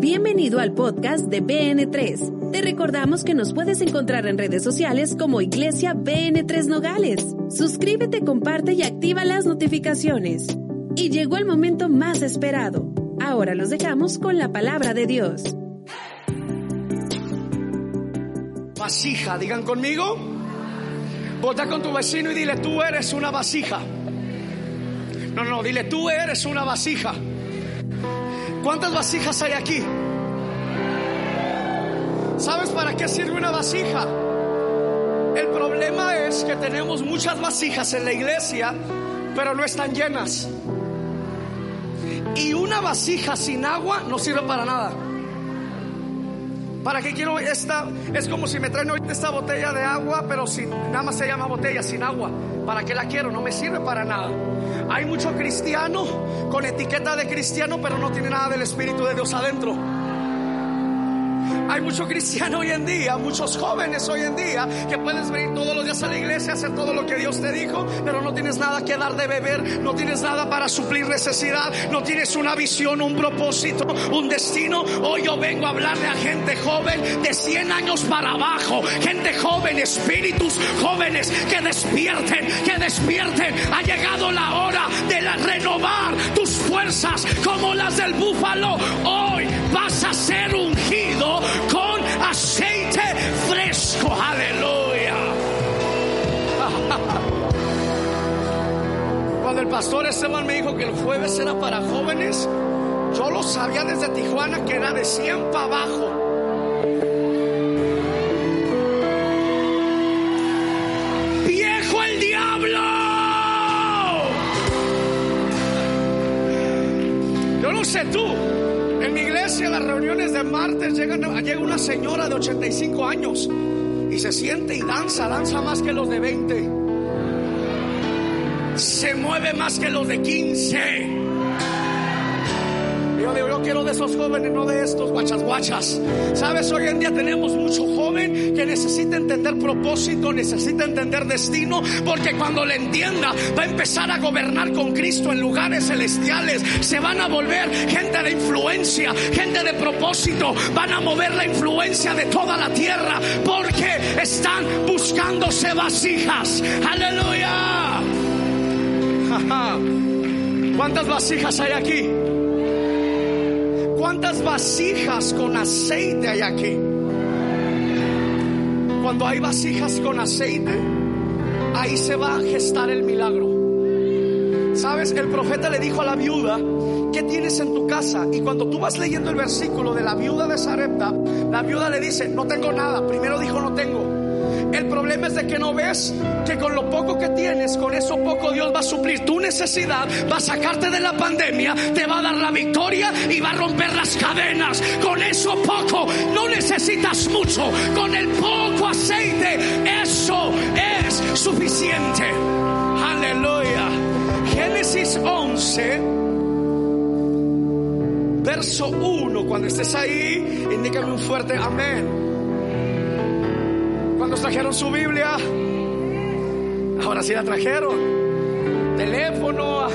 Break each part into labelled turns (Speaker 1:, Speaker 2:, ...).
Speaker 1: Bienvenido al podcast de BN3. Te recordamos que nos puedes encontrar en redes sociales como Iglesia BN3 Nogales. Suscríbete, comparte y activa las notificaciones. Y llegó el momento más esperado. Ahora los dejamos con la palabra de Dios.
Speaker 2: Vasija, digan conmigo. Vota con tu vecino y dile, tú eres una vasija. No, no, dile, tú eres una vasija. ¿Cuántas vasijas hay aquí? ¿Sabes para qué sirve una vasija? El problema es que tenemos muchas vasijas en la iglesia, pero no están llenas. Y una vasija sin agua no sirve para nada. ¿Para qué quiero esta? Es como si me traen ahorita esta botella de agua, pero sin, nada más se llama botella, sin agua. ¿Para qué la quiero? No me sirve para nada. Hay mucho cristiano con etiqueta de cristiano, pero no tiene nada del Espíritu de Dios adentro. Hay mucho cristiano hoy en día, muchos jóvenes hoy en día, que puedes venir todos los días a la iglesia, hacer todo lo que Dios te dijo, pero no tienes nada que dar de beber, no tienes nada para suplir necesidad, no tienes una visión, un propósito, un destino. Hoy yo vengo a hablarle a gente joven de 100 años para abajo, gente joven, espíritus jóvenes que despierten, que despierten. Ha llegado la hora de renovar tus fuerzas como las del búfalo. Hoy vas a ser ungido con aceite fresco. Aleluya. Cuando el pastor Esteban me dijo que el jueves era para jóvenes, yo lo sabía desde Tijuana que era de 100 para abajo. Reuniones de martes, llegan, llega una señora de 85 años y se siente y danza, danza más que los de 20. Se mueve más que los de 15. Quiero de esos jóvenes, no de estos guachas guachas. Sabes, hoy en día tenemos mucho joven que necesita entender propósito, necesita entender destino, porque cuando le entienda va a empezar a gobernar con Cristo en lugares celestiales. Se van a volver gente de influencia, gente de propósito. Van a mover la influencia de toda la tierra porque están buscándose vasijas. Aleluya. ¿Cuántas vasijas hay aquí? ¿Cuántas vasijas con aceite hay aquí? Cuando hay vasijas con aceite, ahí se va a gestar el milagro. ¿Sabes? El profeta le dijo a la viuda, ¿qué tienes en tu casa? Y cuando tú vas leyendo el versículo de la viuda de Sarepta, la viuda le dice, no tengo nada. Primero dijo, no tengo. El problema es de que no ves que con lo poco que tienes, con eso poco Dios va a suplir tu necesidad, va a sacarte de la pandemia, te va a dar la victoria y va a romper las cadenas. Con eso poco, no necesitas mucho. Con el poco aceite, eso es suficiente. Aleluya. Génesis 11. Verso 1, cuando estés ahí, indícame un fuerte amén cuando trajeron su Biblia. Ahora sí la trajeron. Teléfono.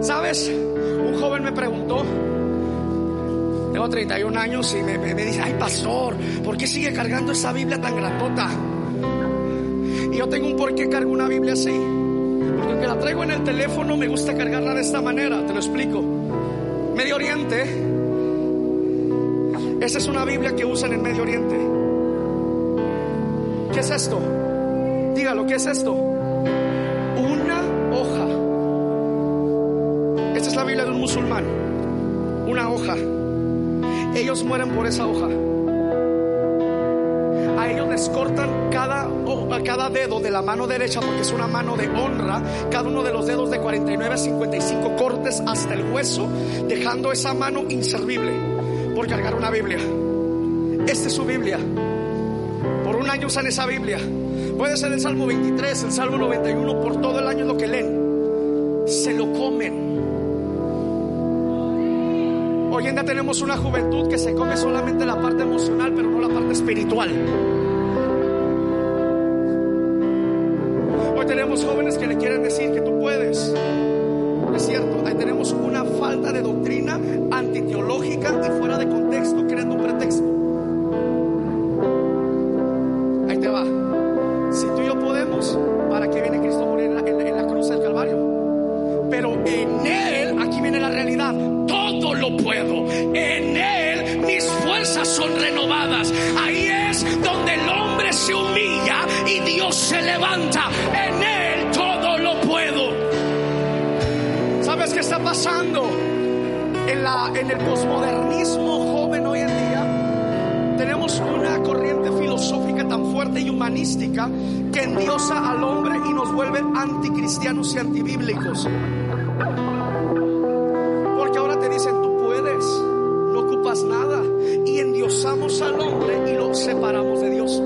Speaker 2: ¿Sabes? Un joven me preguntó. Tengo 31 años y me, me, dice, ay pastor, ¿por qué sigue cargando esa Biblia tan grandota? Y yo tengo un por qué cargo una Biblia así. Porque aunque la traigo en el teléfono, me gusta cargarla de esta manera. Te lo explico. Medio Oriente. Esa es una Biblia que usan en Medio Oriente. ¿Qué es esto? Dígalo, ¿qué es esto? Una hoja. Esta es la Biblia de un musulmán. Una hoja. Ellos mueren por esa hoja. A ellos les cortan cada, cada dedo de la mano derecha porque es una mano de honra. Cada uno de los dedos de 49 a 55 cortes hasta el hueso, dejando esa mano inservible por cargar una Biblia. Esta es su Biblia. Año usan esa Biblia. Puede ser el Salmo 23, el Salmo 91, por todo el año lo que leen. Se lo comen. Hoy en día tenemos una juventud que se come solamente la parte emocional, pero no la parte espiritual. Hoy tenemos jóvenes que le quieren decir que tú puedes. Es cierto, ahí tenemos una falta de doctrina antiteológica Porque ahora te dicen, tú puedes, no ocupas nada. Y endiosamos al hombre y lo separamos de Dios.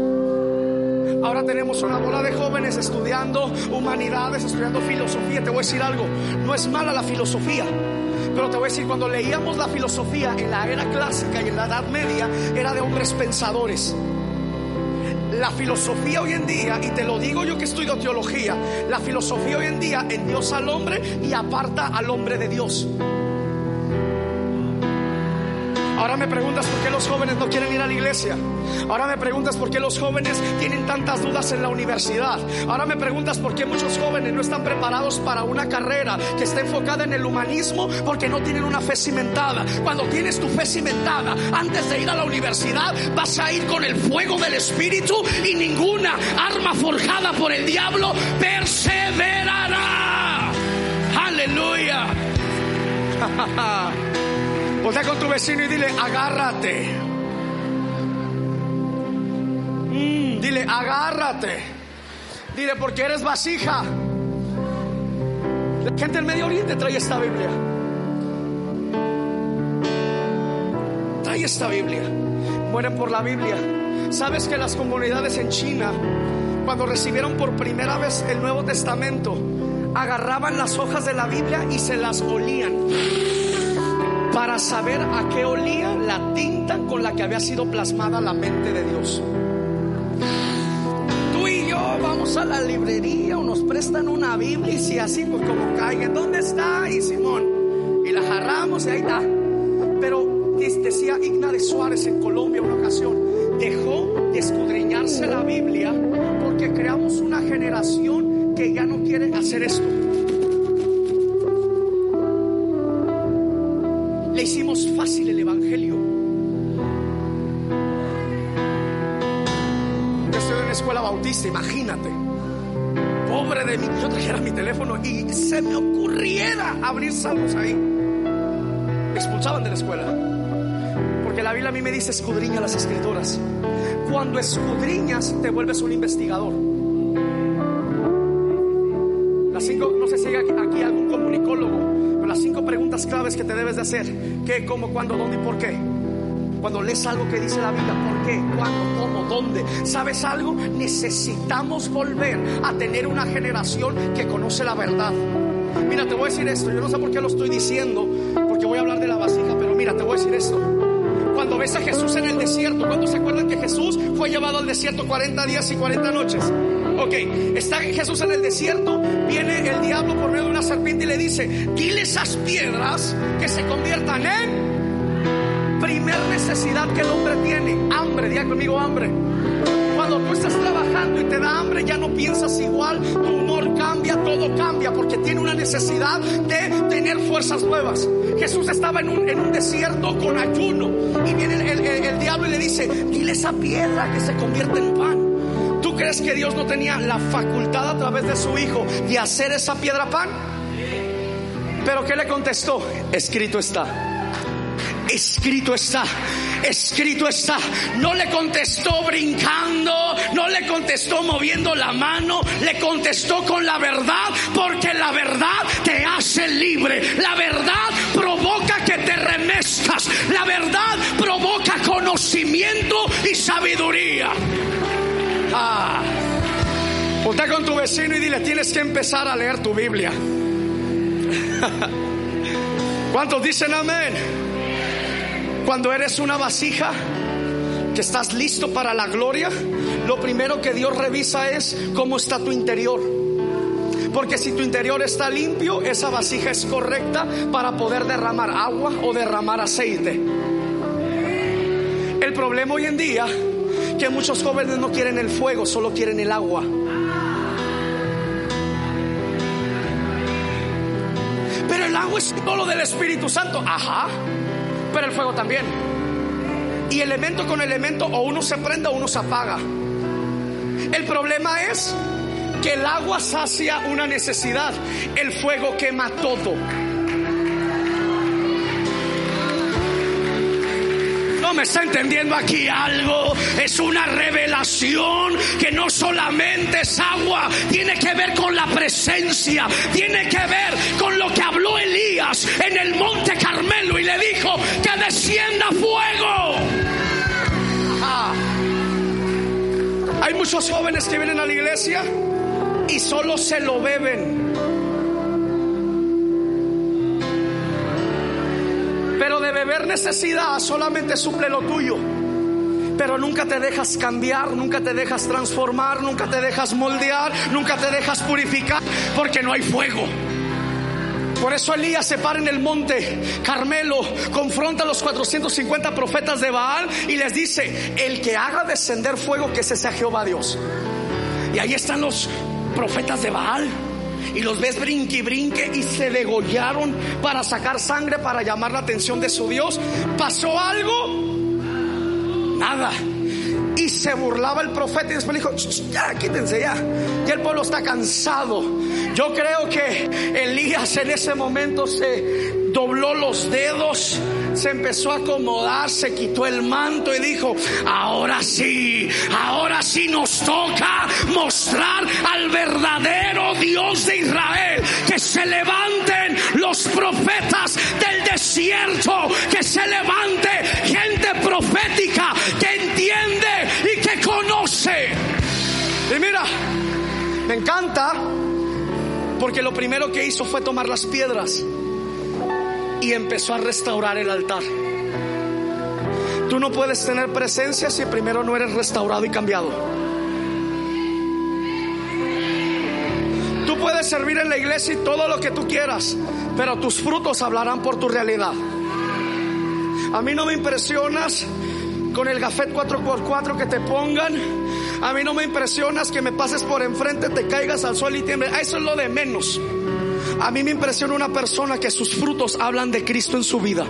Speaker 2: Ahora tenemos una bola de jóvenes estudiando humanidades, estudiando filosofía. Te voy a decir algo, no es mala la filosofía. Pero te voy a decir, cuando leíamos la filosofía en la era clásica y en la Edad Media, era de hombres pensadores. La filosofía hoy en día, y te lo digo yo que estudio teología, la filosofía hoy en día endiosa al hombre y aparta al hombre de Dios. Ahora me preguntas por qué los jóvenes no quieren ir a la iglesia. Ahora me preguntas por qué los jóvenes tienen tantas dudas en la universidad. Ahora me preguntas por qué muchos jóvenes no están preparados para una carrera que está enfocada en el humanismo porque no tienen una fe cimentada. Cuando tienes tu fe cimentada, antes de ir a la universidad, vas a ir con el fuego del Espíritu y ninguna arma forjada por el diablo perseverará. Aleluya. Voltea con tu vecino y dile, agárrate. Mm, dile, agárrate. Dile, porque eres vasija. La gente del Medio Oriente trae esta Biblia. Trae esta Biblia. Mueren por la Biblia. ¿Sabes que las comunidades en China, cuando recibieron por primera vez el Nuevo Testamento, agarraban las hojas de la Biblia y se las olían? Para saber a qué olía la tinta con la que había sido plasmada la mente de Dios. Tú y yo vamos a la librería o nos prestan una Biblia y si así pues como caiga, ¿dónde está? Y Simón, y la jarramos y ahí está. Pero decía Igna Suárez en Colombia una ocasión, dejó de escudriñarse la Biblia porque creamos una generación que ya no quiere hacer esto. Hicimos fácil el Evangelio. Yo estoy en una escuela bautista, imagínate. Pobre de mí, yo trajera mi teléfono y se me ocurriera abrir salmos ahí. Me expulsaban de la escuela. Porque la Biblia a mí me dice escudriña las escrituras. Cuando escudriñas te vuelves un investigador. Claves que te debes de hacer. ¿Qué, cómo, cuándo, dónde y por qué? Cuando lees algo que dice la Biblia, ¿por qué? ¿Cuándo? ¿Cómo? ¿Dónde? ¿Sabes algo? Necesitamos volver a tener una generación que conoce la verdad. Mira, te voy a decir esto. Yo no sé por qué lo estoy diciendo, porque voy a hablar de la vasija, pero mira, te voy a decir esto. Cuando ves a Jesús en el desierto, ¿cuándo se acuerdan que Jesús fue llevado al desierto 40 días y 40 noches? Ok, está Jesús en el desierto, viene el diablo por medio de una serpiente y le dice, dile esas piedras que se conviertan en primer necesidad que el hombre tiene, hambre, diga conmigo hambre. Cuando tú estás trabajando y te da hambre, ya no piensas igual, tu humor cambia, todo cambia, porque tiene una necesidad de tener fuerzas nuevas. Jesús estaba en un, desierto con ayuno y viene el, el, el diablo y le dice, dile esa piedra que se convierte en pan. ¿Tú crees que Dios no tenía la facultad a través de su Hijo de hacer esa piedra pan? Pero ¿qué le contestó? Escrito está. escrito está, escrito está. No le contestó brincando, no le contestó moviendo la mano, le contestó con la verdad, porque la verdad te hace libre. La verdad provoca que te remezcas. La verdad provoca conocimiento y sabiduría. Ah. Ponte con tu vecino y dile, tienes que empezar a leer tu Biblia. ¿Cuántos dicen amén? Cuando eres una vasija que estás listo para la gloria, lo primero que Dios revisa es cómo está tu interior. Porque si tu interior está limpio, esa vasija es correcta para poder derramar agua o derramar aceite. El problema hoy en día que muchos jóvenes no quieren el fuego, solo quieren el agua. Pero el agua es todo del Espíritu Santo. Ajá. Pero el fuego también. Y elemento con elemento o uno se prende o uno se apaga. El problema es que el agua sacia una necesidad. El fuego quema todo. Me está entendiendo aquí algo. Es una revelación que no solamente es agua, tiene que ver con la presencia, tiene que ver con lo que habló Elías en el monte Carmelo y le dijo que descienda fuego. Ah. Hay muchos jóvenes que vienen a la iglesia y solo se lo beben. Pero de beber necesidad solamente suple lo tuyo. Pero nunca te dejas cambiar, nunca te dejas transformar, nunca te dejas moldear, nunca te dejas purificar, porque no hay fuego. Por eso Elías se para en el monte Carmelo, confronta a los 450 profetas de Baal y les dice, el que haga descender fuego, que ese sea Jehová Dios. Y ahí están los profetas de Baal. Y los ves brinque y brinque y se degollaron para sacar sangre, para llamar la atención de su Dios. ¿Pasó algo? Nada. Y se burlaba el profeta y después le dijo, ya, quítense ya. Ya el pueblo está cansado. Yo creo que Elías en ese momento se dobló los dedos, se empezó a acomodar, se quitó el manto y dijo, ahora sí, ahora sí nos toca mostrar al verdadero Dios de Israel, que se levanten los profetas del desierto, que se levante gente profética que entiende y que conoce. Y mira, me encanta porque lo primero que hizo fue tomar las piedras y empezó a restaurar el altar. Tú no puedes tener presencia si primero no eres restaurado y cambiado. Tú puedes servir en la iglesia y todo lo que tú quieras, pero tus frutos hablarán por tu realidad. A mí no me impresionas con el gafet 4x4 que te pongan. A mí no me impresionas que me pases por enfrente, te caigas al suelo y tiembles. Eso es lo de menos. A mí me impresiona una persona que sus frutos hablan de Cristo en su vida.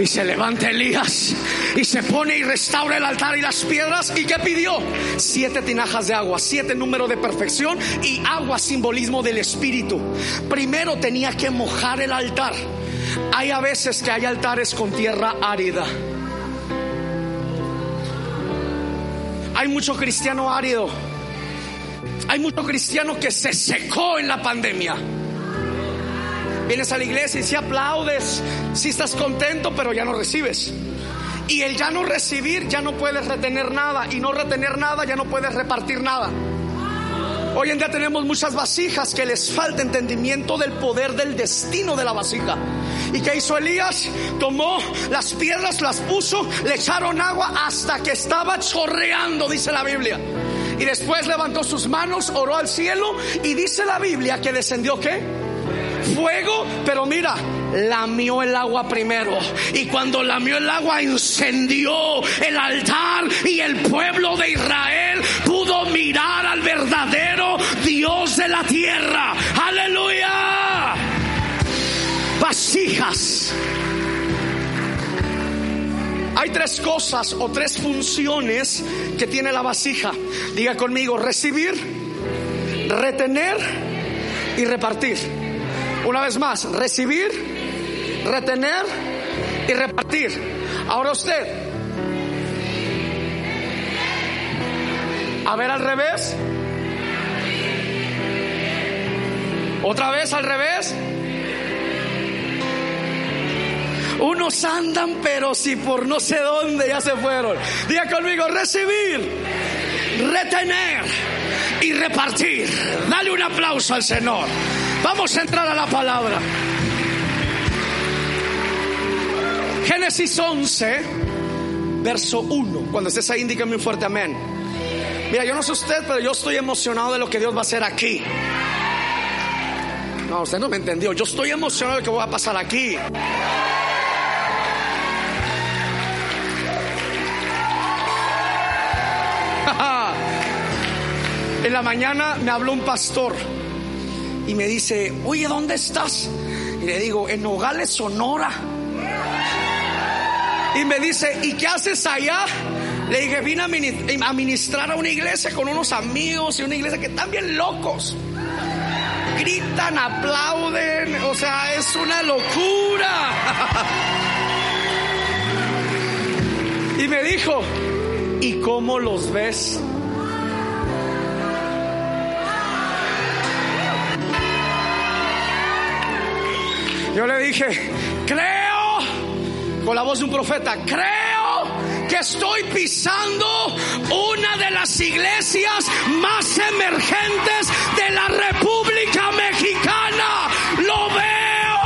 Speaker 2: Y se levanta Elías y se pone y restaura el altar y las piedras. ¿Y qué pidió? Siete tinajas de agua, siete número de perfección y agua simbolismo del Espíritu. Primero tenía que mojar el altar. Hay a veces que hay altares con tierra árida. Hay mucho cristiano árido hay mucho cristiano que se secó en la pandemia. Vienes a la iglesia y si aplaudes, si estás contento, pero ya no recibes. Y el ya no recibir, ya no puedes retener nada. Y no retener nada, ya no puedes repartir nada. Hoy en día tenemos muchas vasijas que les falta entendimiento del poder del destino de la vasija. ¿Y qué hizo Elías? Tomó las piedras, las puso, le echaron agua hasta que estaba chorreando, dice la Biblia. Y después levantó sus manos, oró al cielo y dice la Biblia que descendió qué? Fuego, pero mira, lamió el agua primero. Y cuando lamió el agua, incendió el altar y el pueblo de Israel pudo mirar al verdadero Dios de la tierra. Aleluya. Vasijas hay tres cosas o tres funciones que tiene la vasija. Diga conmigo, recibir, retener y repartir. Una vez más, recibir, retener y repartir. Ahora usted. A ver al revés. Otra vez al revés. Unos andan, pero si por no sé dónde ya se fueron. Diga conmigo, recibir, retener y repartir. Dale un aplauso al Señor. Vamos a entrar a la palabra. Génesis 11, verso 1. Cuando estés ahí, indícame un fuerte amén. Mira, yo no sé usted, pero yo estoy emocionado de lo que Dios va a hacer aquí. No, usted no me entendió. Yo estoy emocionado de lo que va a pasar aquí. En la mañana me habló un pastor y me dice, oye, ¿dónde estás? Y le digo, en Nogales, Sonora. Y me dice, ¿y qué haces allá? Le dije, vine a ministrar a una iglesia con unos amigos y una iglesia que están bien locos. Gritan, aplauden, o sea, es una locura. y me dijo, ¿y cómo los ves? Yo le dije, creo, con la voz de un profeta, creo que estoy pisando una de las iglesias más emergentes de la República Mexicana. Lo veo,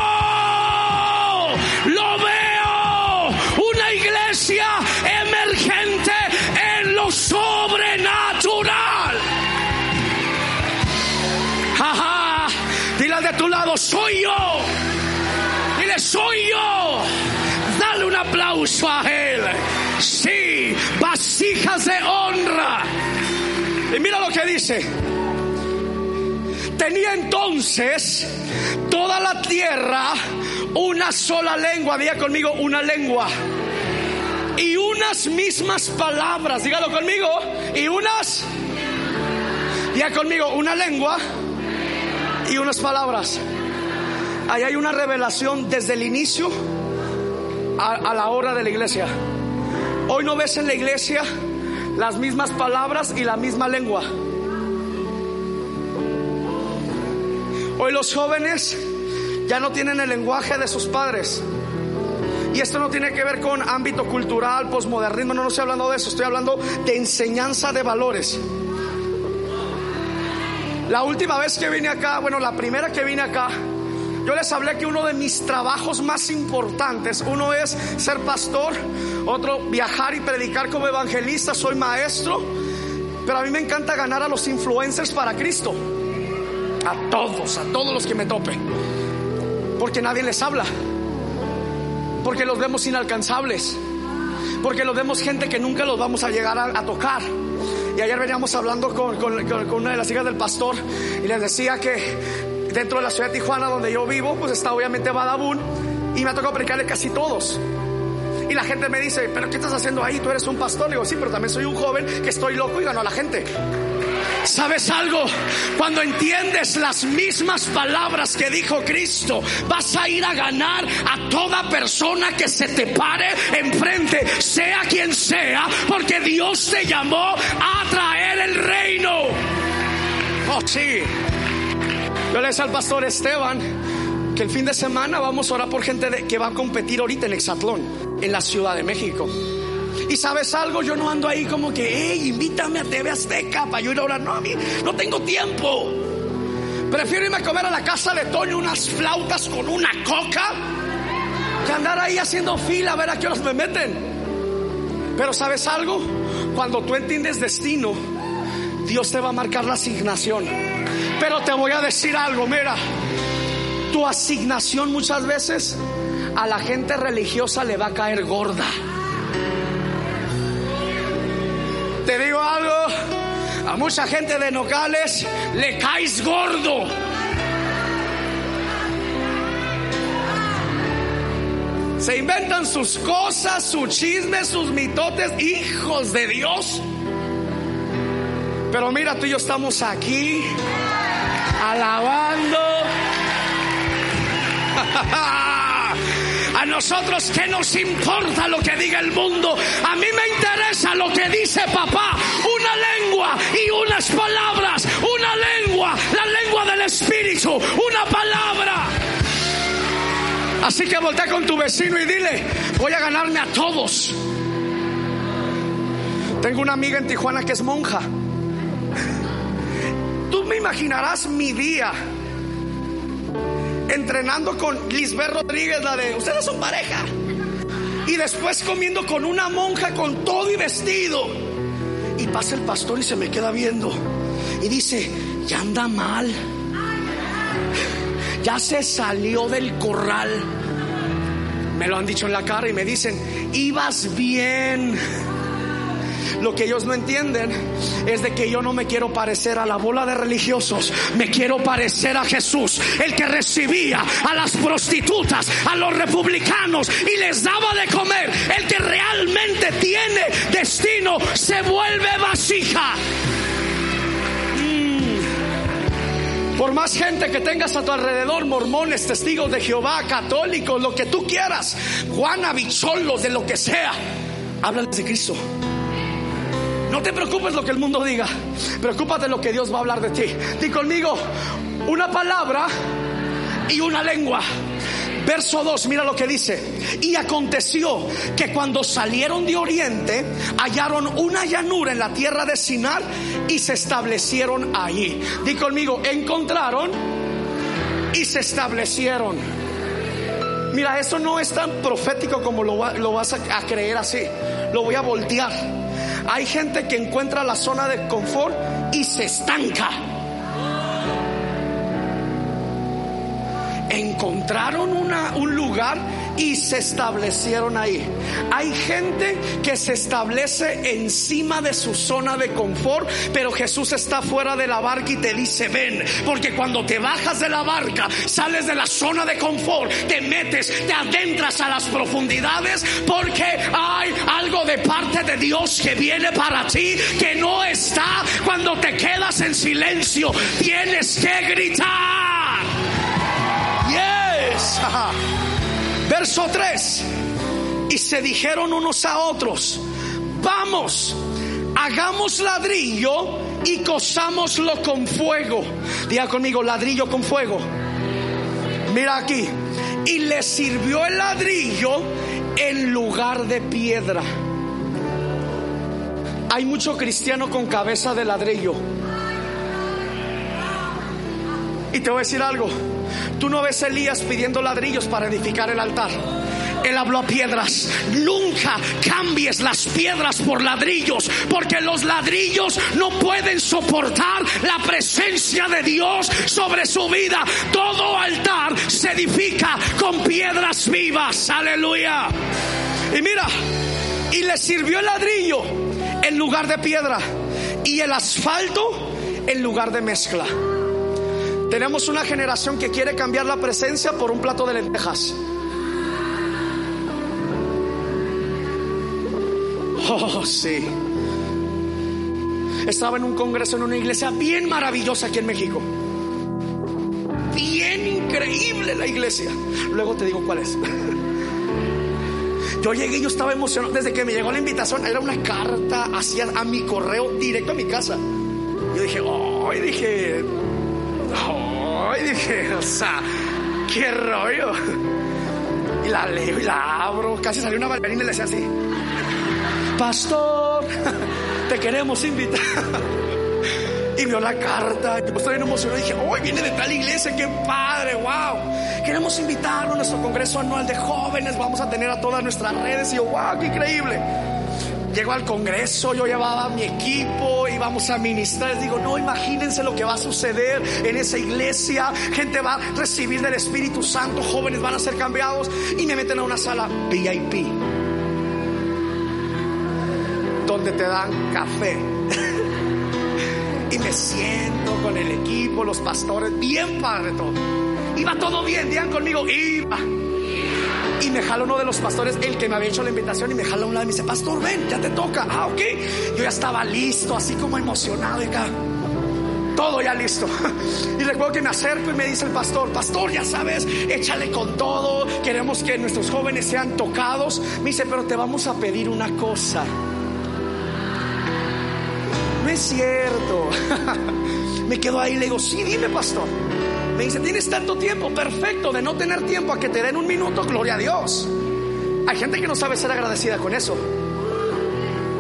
Speaker 2: lo veo, una iglesia emergente en lo sobrenatural. Jaja, dile de tu lado, soy yo soy yo. Dale un aplauso a Él. Sí, vasijas de honra. Y mira lo que dice. Tenía entonces toda la tierra una sola lengua. Diga conmigo, una lengua. Y unas mismas palabras. Dígalo conmigo. Y unas. Diga conmigo, una lengua y unas palabras. Ahí hay una revelación desde el inicio a, la hora de la iglesia. Hoy no ves en la iglesia las mismas palabras y la misma lengua. Hoy los jóvenes ya no tienen el lenguaje de sus padres. Y esto no tiene que ver con ámbito cultural, posmodernismo, no, no estoy hablando de eso, estoy hablando de enseñanza de valores. La última vez que vine acá, bueno, la primera que vine acá, yo les hablé que uno de mis trabajos más importantes, uno es ser pastor, otro viajar y predicar como evangelista, soy maestro, pero a mí me encanta ganar a los influencers para Cristo. A todos, a todos los que me topen. Porque nadie les habla. Porque los vemos inalcanzables. Porque los vemos gente que nunca los vamos a llegar a, tocar. Y ayer veníamos hablando con, con, una de las hijas del pastor y les decía que dentro de la ciudad de Tijuana donde yo vivo, pues está obviamente Badabun y me ha tocado predicarle casi todos. Y la gente me dice, pero ¿qué estás haciendo ahí? Tú eres un pastor. Le digo, sí, pero también soy un joven que estoy loco y gano a la gente. ¿Sabes algo? Cuando entiendes las mismas palabras que dijo Cristo, vas a ir a ganar a toda persona que se te pare enfrente, sea quien sea, porque Dios te llamó a traer el reino. Oh, sí. Yo le decía al pastor Esteban que el fin de semana vamos a orar por gente que va a competir ahorita en Exatlón, en la Ciudad de México. Y sabes algo, yo no ando ahí como que, hey, invítame a TV Azteca para yo ir a orar. No, a mí no tengo tiempo. Prefiero irme a comer a la casa de Toño unas flautas con una coca que andar ahí haciendo fila a ver a qué horas me meten. Pero sabes algo, cuando tú entiendes destino, Dios te va a marcar la asignación. Pero te voy a decir algo, mira, tu asignación muchas veces a la gente religiosa le va a caer gorda. Te digo algo, a mucha gente de Nogales le caes gordo. Se inventan sus cosas, sus chismes, sus mitotes, hijos de Dios. Pero mira, tú y yo estamos aquí alabando. nosotros, ¿qué nos importa lo que diga el mundo? A mí me interesa lo que dice papá. Una lengua y unas palabras. Una lengua, la lengua del Espíritu. Una palabra. Así que voltea con tu vecino y dile, voy a ganarme a todos. Tengo una amiga en Tijuana que es monja. Imaginarás mi día entrenando con Lisbeth Rodríguez, la de ustedes son pareja. Y después comiendo con una monja con todo y vestido. Y pasa el pastor y se me queda viendo. Y dice, ya anda mal. Ya se salió del corral. Me lo han dicho en la cara y me dicen, ibas bien. Lo que ellos no entienden es de que yo no me quiero parecer a la bola de religiosos, me quiero parecer a Jesús, el que recibía a las prostitutas, a los republicanos y les daba de comer. El que realmente tiene destino se vuelve vasija. Mm. Por más gente que tengas a tu alrededor, mormones, testigos de Jehová, católicos, lo que tú quieras, Juana, bicholos, de lo que sea, háblales de Cristo. No te preocupes lo que el mundo diga. Preocúpate lo que Dios va a hablar de ti. Di conmigo una palabra y una lengua. Verso 2, mira lo que dice. Y aconteció que cuando salieron de oriente, hallaron una llanura en la tierra de Sinar y se establecieron allí. Di conmigo, encontraron y se establecieron. Mira, eso no es tan profético como lo, vas a creer así. Lo voy a voltear. Hay gente que encuentra la zona de confort y se estanca. Encontraron una, un lugar y se establecieron ahí. Hay gente que se establece encima de su zona de confort, pero Jesús está fuera de la barca y te dice, ven, porque cuando te bajas de la barca, sales de la zona de confort, te metes, te adentras a las profundidades, porque hay algo de parte de Dios que viene para ti, que no está cuando te quedas en silencio, tienes que gritar. Yes. Verso 3. Y se dijeron unos a otros, vamos, hagamos ladrillo y cosámoslo con fuego. Diga conmigo, ladrillo con fuego. Mira aquí. Y le sirvió el ladrillo en lugar de piedra. Hay mucho cristiano con cabeza de ladrillo. Y te voy a decir algo. Tú no ves Elías pidiendo ladrillos para edificar el altar. Él habló a piedras. Nunca cambies las piedras por ladrillos, porque los ladrillos no pueden soportar la presencia de Dios sobre su vida. Todo altar se edifica con piedras vivas. Aleluya. Y mira, y le sirvió el ladrillo en lugar de piedra y el asfalto en lugar de mezcla. Tenemos una generación que quiere cambiar la presencia por un plato de lentejas. Oh, sí. Estaba en un congreso en una iglesia bien maravillosa aquí en México. Bien increíble la iglesia. Luego te digo cuál es. Yo llegué y yo estaba emocionado. Desde que me llegó la invitación, era una carta hacia a mi correo directo a mi casa. Yo dije, oh, y dije, y dije, o sea, qué rollo. Y la leo y la abro. Casi salió una bailarina y le decía así, Pastor, te queremos invitar. Y vio la carta, yo estoy bien emocionado y dije, hoy viene de tal iglesia, qué padre, wow. Queremos invitarlo a nuestro congreso anual de jóvenes, vamos a tener a todas nuestras redes y yo, wow, qué increíble. Llego al congreso, yo llevaba mi equipo, íbamos a ministrar. Digo, no, imagínense lo que va a suceder en esa iglesia. Gente va a recibir del Espíritu Santo, jóvenes van a ser cambiados y me meten a una sala VIP donde te dan café. y me siento con el equipo, los pastores, bien padre todo. Iba todo bien, digan conmigo, iba. Y me jala uno de los pastores, el que me había hecho la invitación, y me jala a un lado y me dice, Pastor, ven, ya te toca. Ah, ok. Yo ya estaba listo, así como emocionado acá. todo ya listo. Y recuerdo que me acerco y me dice el pastor, pastor, ya sabes, échale con todo, queremos que nuestros jóvenes sean tocados. Me dice, pero te vamos a pedir una cosa. No es cierto. Me quedo ahí y le digo, sí, dime, pastor. Me dice, tienes tanto tiempo, perfecto, de no tener tiempo a que te den un minuto, gloria a Dios. Hay gente que no sabe ser agradecida con eso.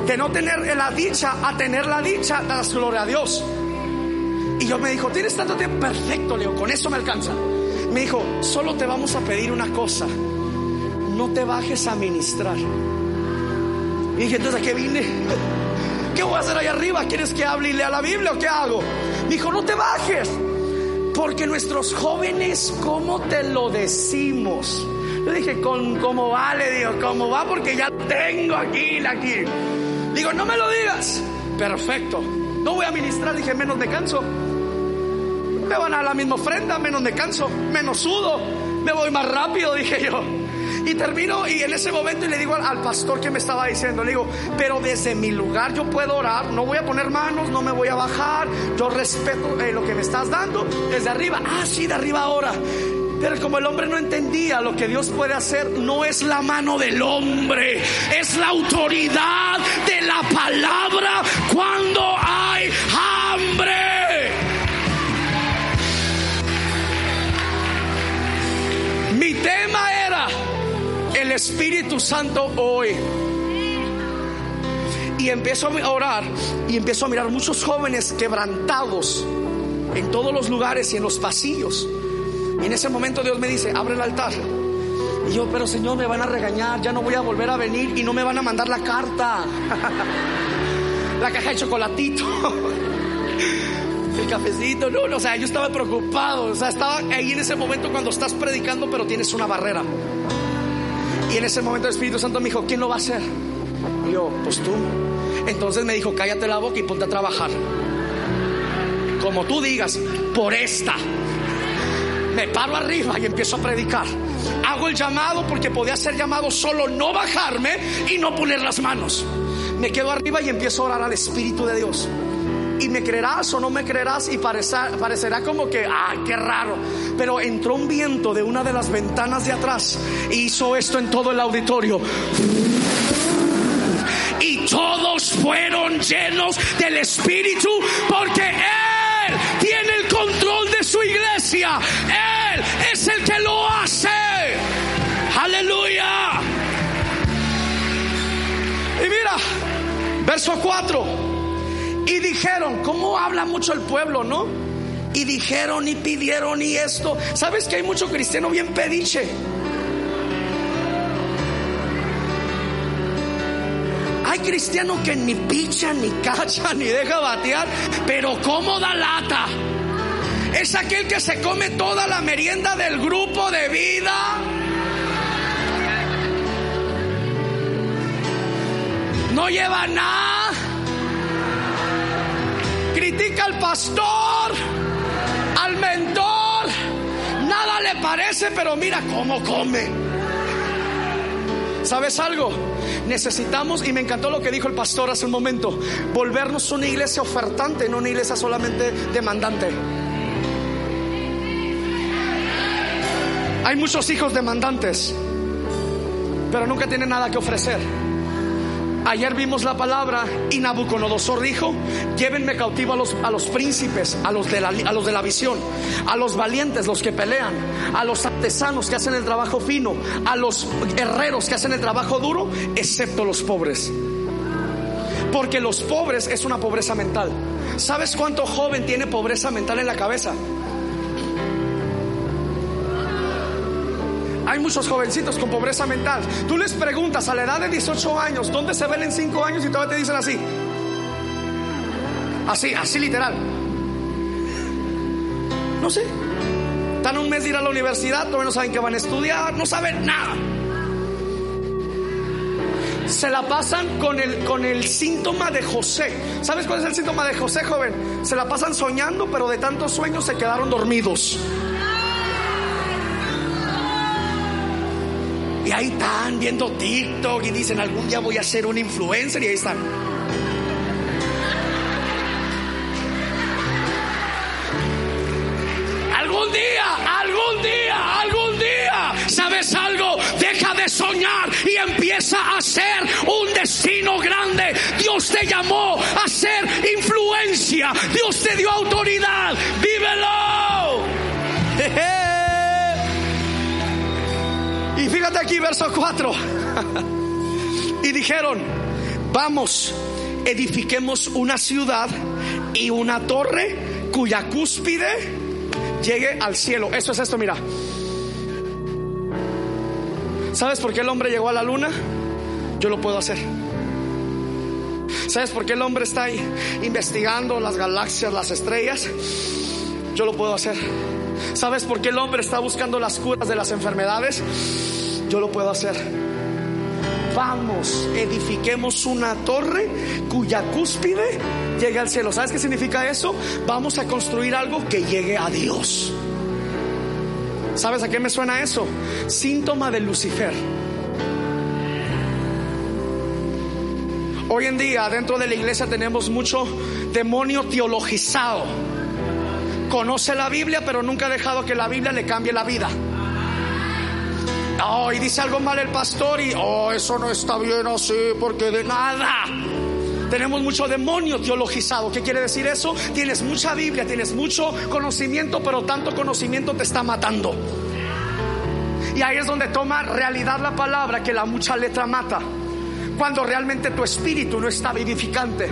Speaker 2: De no tener la dicha a tener la dicha, das gloria a Dios. Y yo me dijo, tienes tanto tiempo, perfecto, Leo, con eso me alcanza. Me dijo, solo te vamos a pedir una cosa, no te bajes a ministrar. Y dije, entonces, ¿a qué vine? ¿Qué voy a hacer ahí arriba? ¿Quieres que hable y lea la Biblia o qué hago? Me dijo, no te bajes. Porque nuestros jóvenes, ¿cómo te lo decimos? Yo dije, ¿con cómo vale? Digo, ¿cómo va? Porque ya tengo aquí, aquí. Digo, no me lo digas. Perfecto. No voy a ministrar, dije, menos me canso. Me van a la misma ofrenda, menos me canso, menos sudo. Me voy más rápido, dije yo. Y termino y en ese momento le digo al, pastor que me estaba diciendo, le digo, pero desde mi lugar yo puedo orar, no voy a poner manos, no me voy a bajar, yo respeto eh, lo que me estás dando desde arriba. Ah, de arriba ahora. Pero como el hombre no entendía lo que Dios puede hacer, no es la mano del hombre, es la autoridad de la palabra cuando hay hambre. Espíritu Santo hoy. Y empiezo a orar y empiezo a mirar muchos jóvenes quebrantados en todos los lugares y en los pasillos. Y en ese momento Dios me dice, abre el altar. Y yo, pero Señor, me van a regañar, ya no voy a volver a venir y no me van a mandar la carta. la caja de chocolatito. el cafecito, no, no, o sea, yo estaba preocupado, o sea, estaba ahí en ese momento cuando estás predicando, pero tienes una barrera. Y en ese momento el Espíritu Santo me dijo, ¿quién lo va a hacer? Yo, pues tú. Entonces me dijo, cállate la boca y ponte a trabajar. Como tú digas, por esta. Me paro arriba y empiezo a predicar. Hago el llamado porque podía ser llamado solo no bajarme y no poner las manos. Me quedo arriba y empiezo a orar al Espíritu de Dios y me creerás o no me creerás y parecerá como que, ay, qué raro. Pero entró un viento de una de las ventanas de atrás y hizo esto en todo el auditorio. Y todos fueron llenos del Espíritu porque Él tiene el control de su iglesia. Él es el que lo hace. Aleluya. Y mira, verso 4. Y dijeron, ¿cómo habla mucho el pueblo, no? Y dijeron y pidieron y esto. ¿Sabes que hay mucho cristiano bien pediche? Hay cristiano que ni picha, ni cacha, ni deja batear, pero ¿cómo da lata? Es aquel que se come toda la merienda del grupo de vida. No lleva nada al pastor, al mentor, nada le parece, pero mira cómo come. ¿Sabes algo? Necesitamos, y me encantó lo que dijo el pastor hace un momento, volvernos una iglesia ofertante, no una iglesia solamente demandante. Hay muchos hijos demandantes, pero nunca tienen nada que ofrecer. Ayer vimos la palabra y Nabucodonosor dijo, llévenme cautivo a los, a los príncipes, a los, de la, a los de la visión, a los valientes, los que pelean, a los artesanos que hacen el trabajo fino, a los herreros que hacen el trabajo duro, excepto los pobres. Porque los pobres es una pobreza mental. ¿Sabes cuánto joven tiene pobreza mental en la cabeza? Hay muchos jovencitos con pobreza mental. Tú les preguntas a la edad de 18 años, ¿dónde se ven en 5 años? Y todavía te dicen así. Así, así literal. No sé. Están un mes de ir a la universidad, todavía no saben que van a estudiar, no saben nada. Se la pasan con el, con el síntoma de José. ¿Sabes cuál es el síntoma de José, joven? Se la pasan soñando, pero de tantos sueños se quedaron dormidos. ahí están viendo TikTok y dicen, algún día voy a ser un influencer y ahí están. Algún día, algún día, algún día, ¿sabes algo? Deja de soñar y empieza a ser un destino grande. Dios te llamó a ser influencia, Dios te dio autoridad, vívelo. Fíjate aquí, verso 4. y dijeron, vamos, edifiquemos una ciudad y una torre cuya cúspide llegue al cielo. Eso es esto, mira. ¿Sabes por qué el hombre llegó a la luna? Yo lo puedo hacer. ¿Sabes por qué el hombre está ahí investigando las galaxias, las estrellas? Yo lo puedo hacer. ¿Sabes por qué el hombre está buscando las curas de las enfermedades? Yo lo puedo hacer. Vamos, edifiquemos una torre cuya cúspide llegue al cielo. ¿Sabes qué significa eso? Vamos a construir algo que llegue a Dios. ¿Sabes a qué me suena eso? Síntoma de Lucifer. Hoy en día dentro de la iglesia tenemos mucho demonio teologizado. Conoce la Biblia pero nunca ha dejado que la Biblia le cambie la vida. Oh, y dice algo mal el pastor y, oh, eso no está bien así porque de nada. Tenemos mucho demonio teologizado. ¿Qué quiere decir eso? Tienes mucha Biblia, tienes mucho conocimiento, pero tanto conocimiento te está matando. Y ahí es donde toma realidad la palabra que la mucha letra mata. Cuando realmente tu espíritu no está vivificante.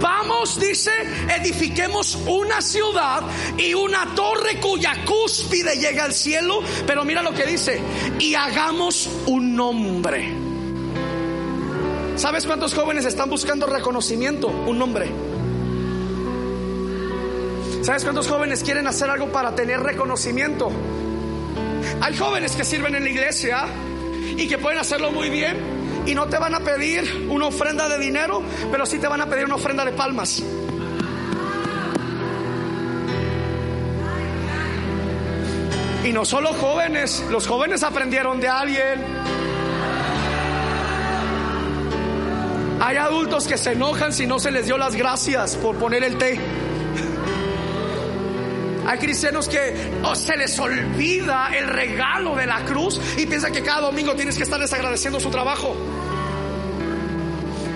Speaker 2: Vamos, dice, edifiquemos una ciudad y una torre cuya cúspide llega al cielo. Pero mira lo que dice, y hagamos un nombre ¿Sabes cuántos jóvenes están buscando reconocimiento? Un nombre. ¿Sabes cuántos jóvenes quieren hacer algo para tener reconocimiento? Hay jóvenes que sirven en la iglesia y que pueden hacerlo muy bien y no te van a pedir una ofrenda de dinero, pero sí te van a pedir una ofrenda de palmas. Y no solo jóvenes, los jóvenes aprendieron de alguien. Hay adultos que se enojan si no se les dio las gracias por poner el té. Hay cristianos que oh, se les olvida el regalo de la cruz y piensan que cada domingo tienes que estarles agradeciendo su trabajo.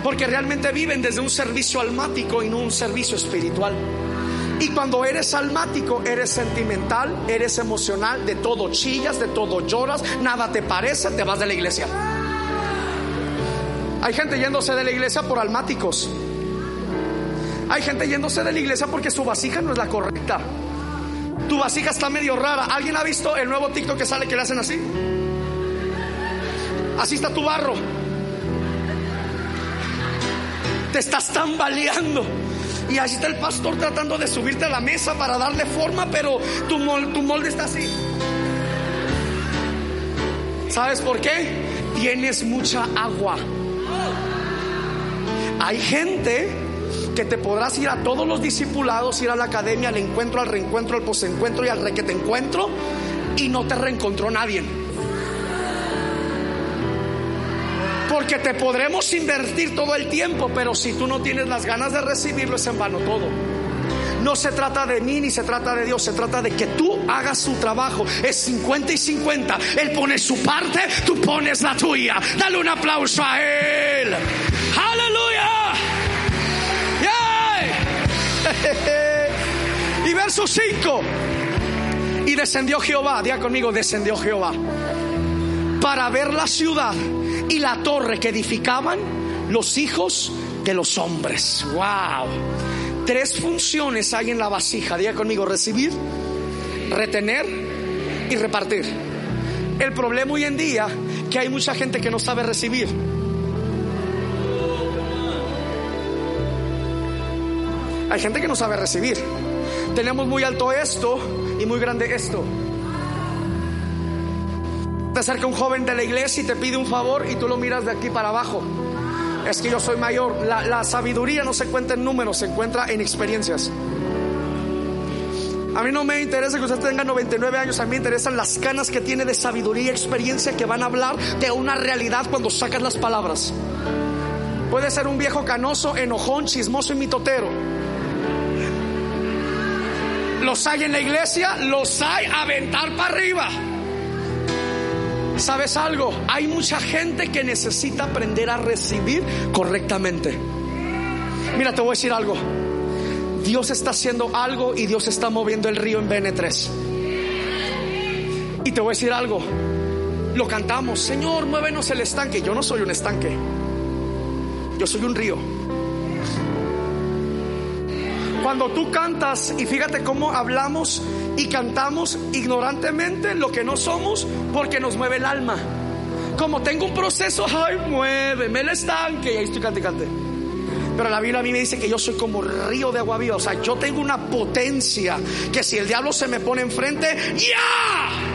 Speaker 2: Porque realmente viven desde un servicio almático y no un servicio espiritual. Y cuando eres almático, eres sentimental, eres emocional, de todo chillas, de todo lloras, nada te parece, te vas de la iglesia. Hay gente yéndose de la iglesia por almáticos. Hay gente yéndose de la iglesia porque su vasija no es la correcta. Tu vasija está medio rara. ¿Alguien ha visto el nuevo TikTok que sale que le hacen así? Así está tu barro. Te estás tambaleando. Y así está el pastor tratando de subirte a la mesa para darle forma, pero tu, tu molde está así. ¿Sabes por qué? Tienes mucha agua. Hay gente que te podrás ir a todos los discipulados, ir a la academia, al encuentro, al reencuentro, al posencuentro y al requete encuentro y no te reencontró nadie. Porque te podremos invertir todo el tiempo, pero si tú no tienes las ganas de recibirlo es en vano todo. No se trata de mí ni se trata de Dios, se trata de que tú hagas su trabajo. Es 50 y 50. Él pone su parte, tú pones la tuya. Dale un aplauso a Él. Aleluya. y verso 5. Y descendió Jehová, diga conmigo, descendió Jehová. Para ver la ciudad y la torre que edificaban los hijos de los hombres. Wow. Tres funciones hay en la vasija. Diga conmigo, recibir, retener y repartir. El problema hoy en día que hay mucha gente que no sabe recibir. Hay gente que no sabe recibir. Tenemos muy alto esto y muy grande esto. Te acerca un joven de la iglesia y te pide un favor y tú lo miras de aquí para abajo es que yo soy mayor. La, sabiduría no se cuenta en números, se encuentra en experiencias. A mí no me interesa que usted tenga 99 años, a mí me interesan las canas que tiene de sabiduría y experiencia que van a hablar de una realidad cuando sacas las palabras. Puede ser un viejo canoso, enojón, chismoso y mitotero. Los hay en la iglesia, los hay a aventar para arriba. ¿Sabes algo? Hay mucha gente que necesita aprender a recibir correctamente. Mira, te voy a decir algo. Dios está haciendo algo y Dios está moviendo el río en BN3. Y te voy a decir algo. Lo cantamos, Señor, muévenos el estanque. Yo no soy un estanque. Yo soy un río. Cuando tú cantas y fíjate cómo hablamos y cantamos ignorantemente lo que no somos porque nos mueve el alma. Como tengo un proceso, ay, muéveme el estanque y ahí estoy cante, cante. Pero la Biblia a mí me dice que yo soy como río de agua viva. O sea, yo tengo una potencia que si el diablo se me pone enfrente, ¡ya!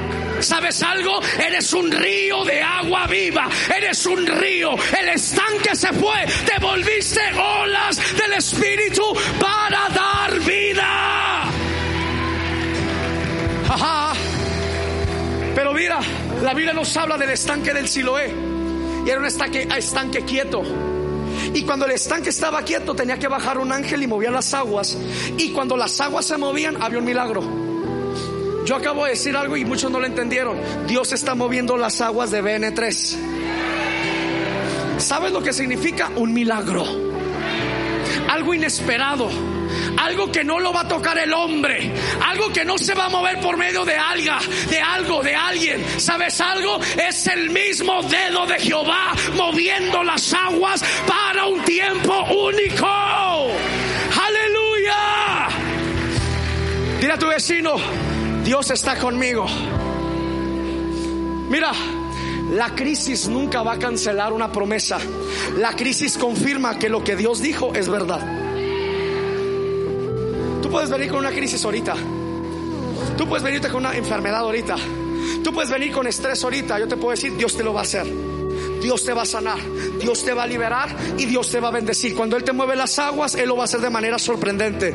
Speaker 2: ¿Sabes algo? Eres un río de agua viva. Eres un río. El estanque se fue. Te volviste olas del Espíritu para dar vida. Ajá. Pero mira, la Biblia nos habla del estanque del Siloé. Y era un estanque, estanque quieto. Y cuando el estanque estaba quieto tenía que bajar un ángel y movía las aguas. Y cuando las aguas se movían había un milagro. Yo acabo de decir algo y muchos no lo entendieron. Dios está moviendo las aguas de BN3. ¿Sabes lo que significa? Un milagro. Algo inesperado. Algo que no lo va a tocar el hombre. Algo que no se va a mover por medio de alga, de algo, de alguien. ¿Sabes algo? Es el mismo dedo de Jehová moviendo las aguas para un tiempo único. Aleluya. Dile a tu vecino, Dios está conmigo. Mira, la crisis nunca va a cancelar una promesa. La crisis confirma que lo que Dios dijo es verdad. Tú puedes venir con una crisis ahorita. Tú puedes venirte con una enfermedad ahorita. Tú puedes venir con estrés ahorita. Yo te puedo decir, Dios te lo va a hacer. Dios te va a sanar, Dios te va a liberar y Dios te va a bendecir. Cuando Él te mueve las aguas, Él lo va a hacer de manera sorprendente.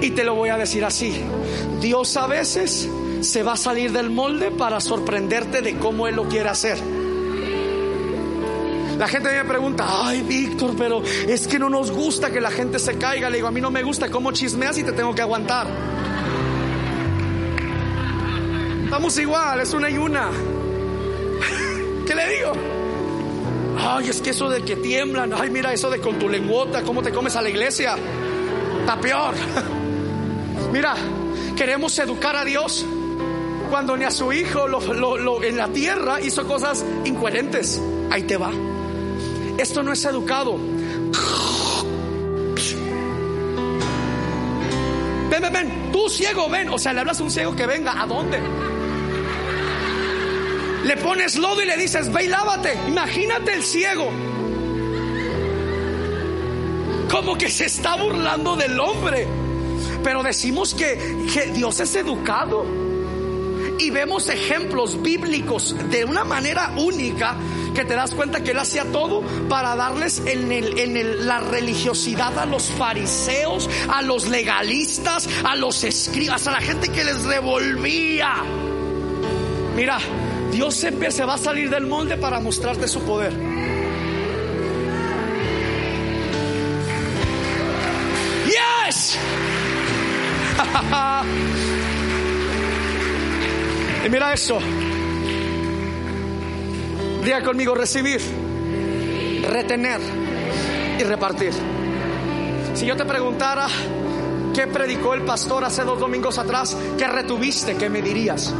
Speaker 2: Y te lo voy a decir así. Dios a veces se va a salir del molde para sorprenderte de cómo Él lo quiere hacer. La gente me pregunta, ay Víctor, pero es que no nos gusta que la gente se caiga. Le digo, a mí no me gusta cómo chismeas y te tengo que aguantar. Vamos igual, es una y una. ¿Qué le digo? Ay, es que eso de que tiemblan, ay, mira eso de con tu lenguota, cómo te comes a la iglesia. Está peor. Mira, queremos educar a Dios cuando ni a su hijo en la tierra hizo cosas incoherentes. Ahí te va. Esto no es educado. Ven, ven, ven. Tú ciego, ven. O sea, le hablas a un ciego que venga. ¿A dónde? Le pones lodo y le dices, ve y lávate. Imagínate el ciego. Como que se está burlando del hombre. Pero decimos que, Dios es educado. Y vemos ejemplos bíblicos de una manera única que te das cuenta que Él hacía todo para darles en, el, en la religiosidad a los fariseos, a los legalistas, a los escribas, a la gente que les revolvía. Mira, Dios siempre se va a salir del molde para mostrarte su poder. Yes. y mira eso. Diga conmigo, recibir, retener y repartir. Si yo te preguntara qué predicó el pastor hace dos domingos atrás, qué retuviste, qué me dirías.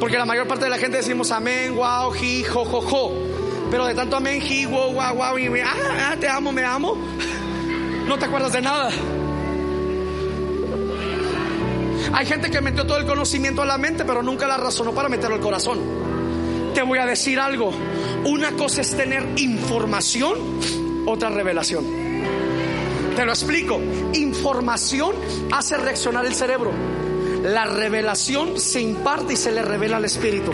Speaker 2: Porque la mayor parte de la gente decimos amén, wow, ji, jo, jo, jo. Pero de tanto amén, ji, wow, wow, wow, y ah, ah, te amo, me amo, no te acuerdas de nada. Hay gente que metió todo el conocimiento a la mente, pero nunca la razonó para meterlo al corazón. Te voy a decir algo. Una cosa es tener información, otra revelación. Te lo explico. Información hace reaccionar el cerebro. La revelación se imparte y se le revela al espíritu.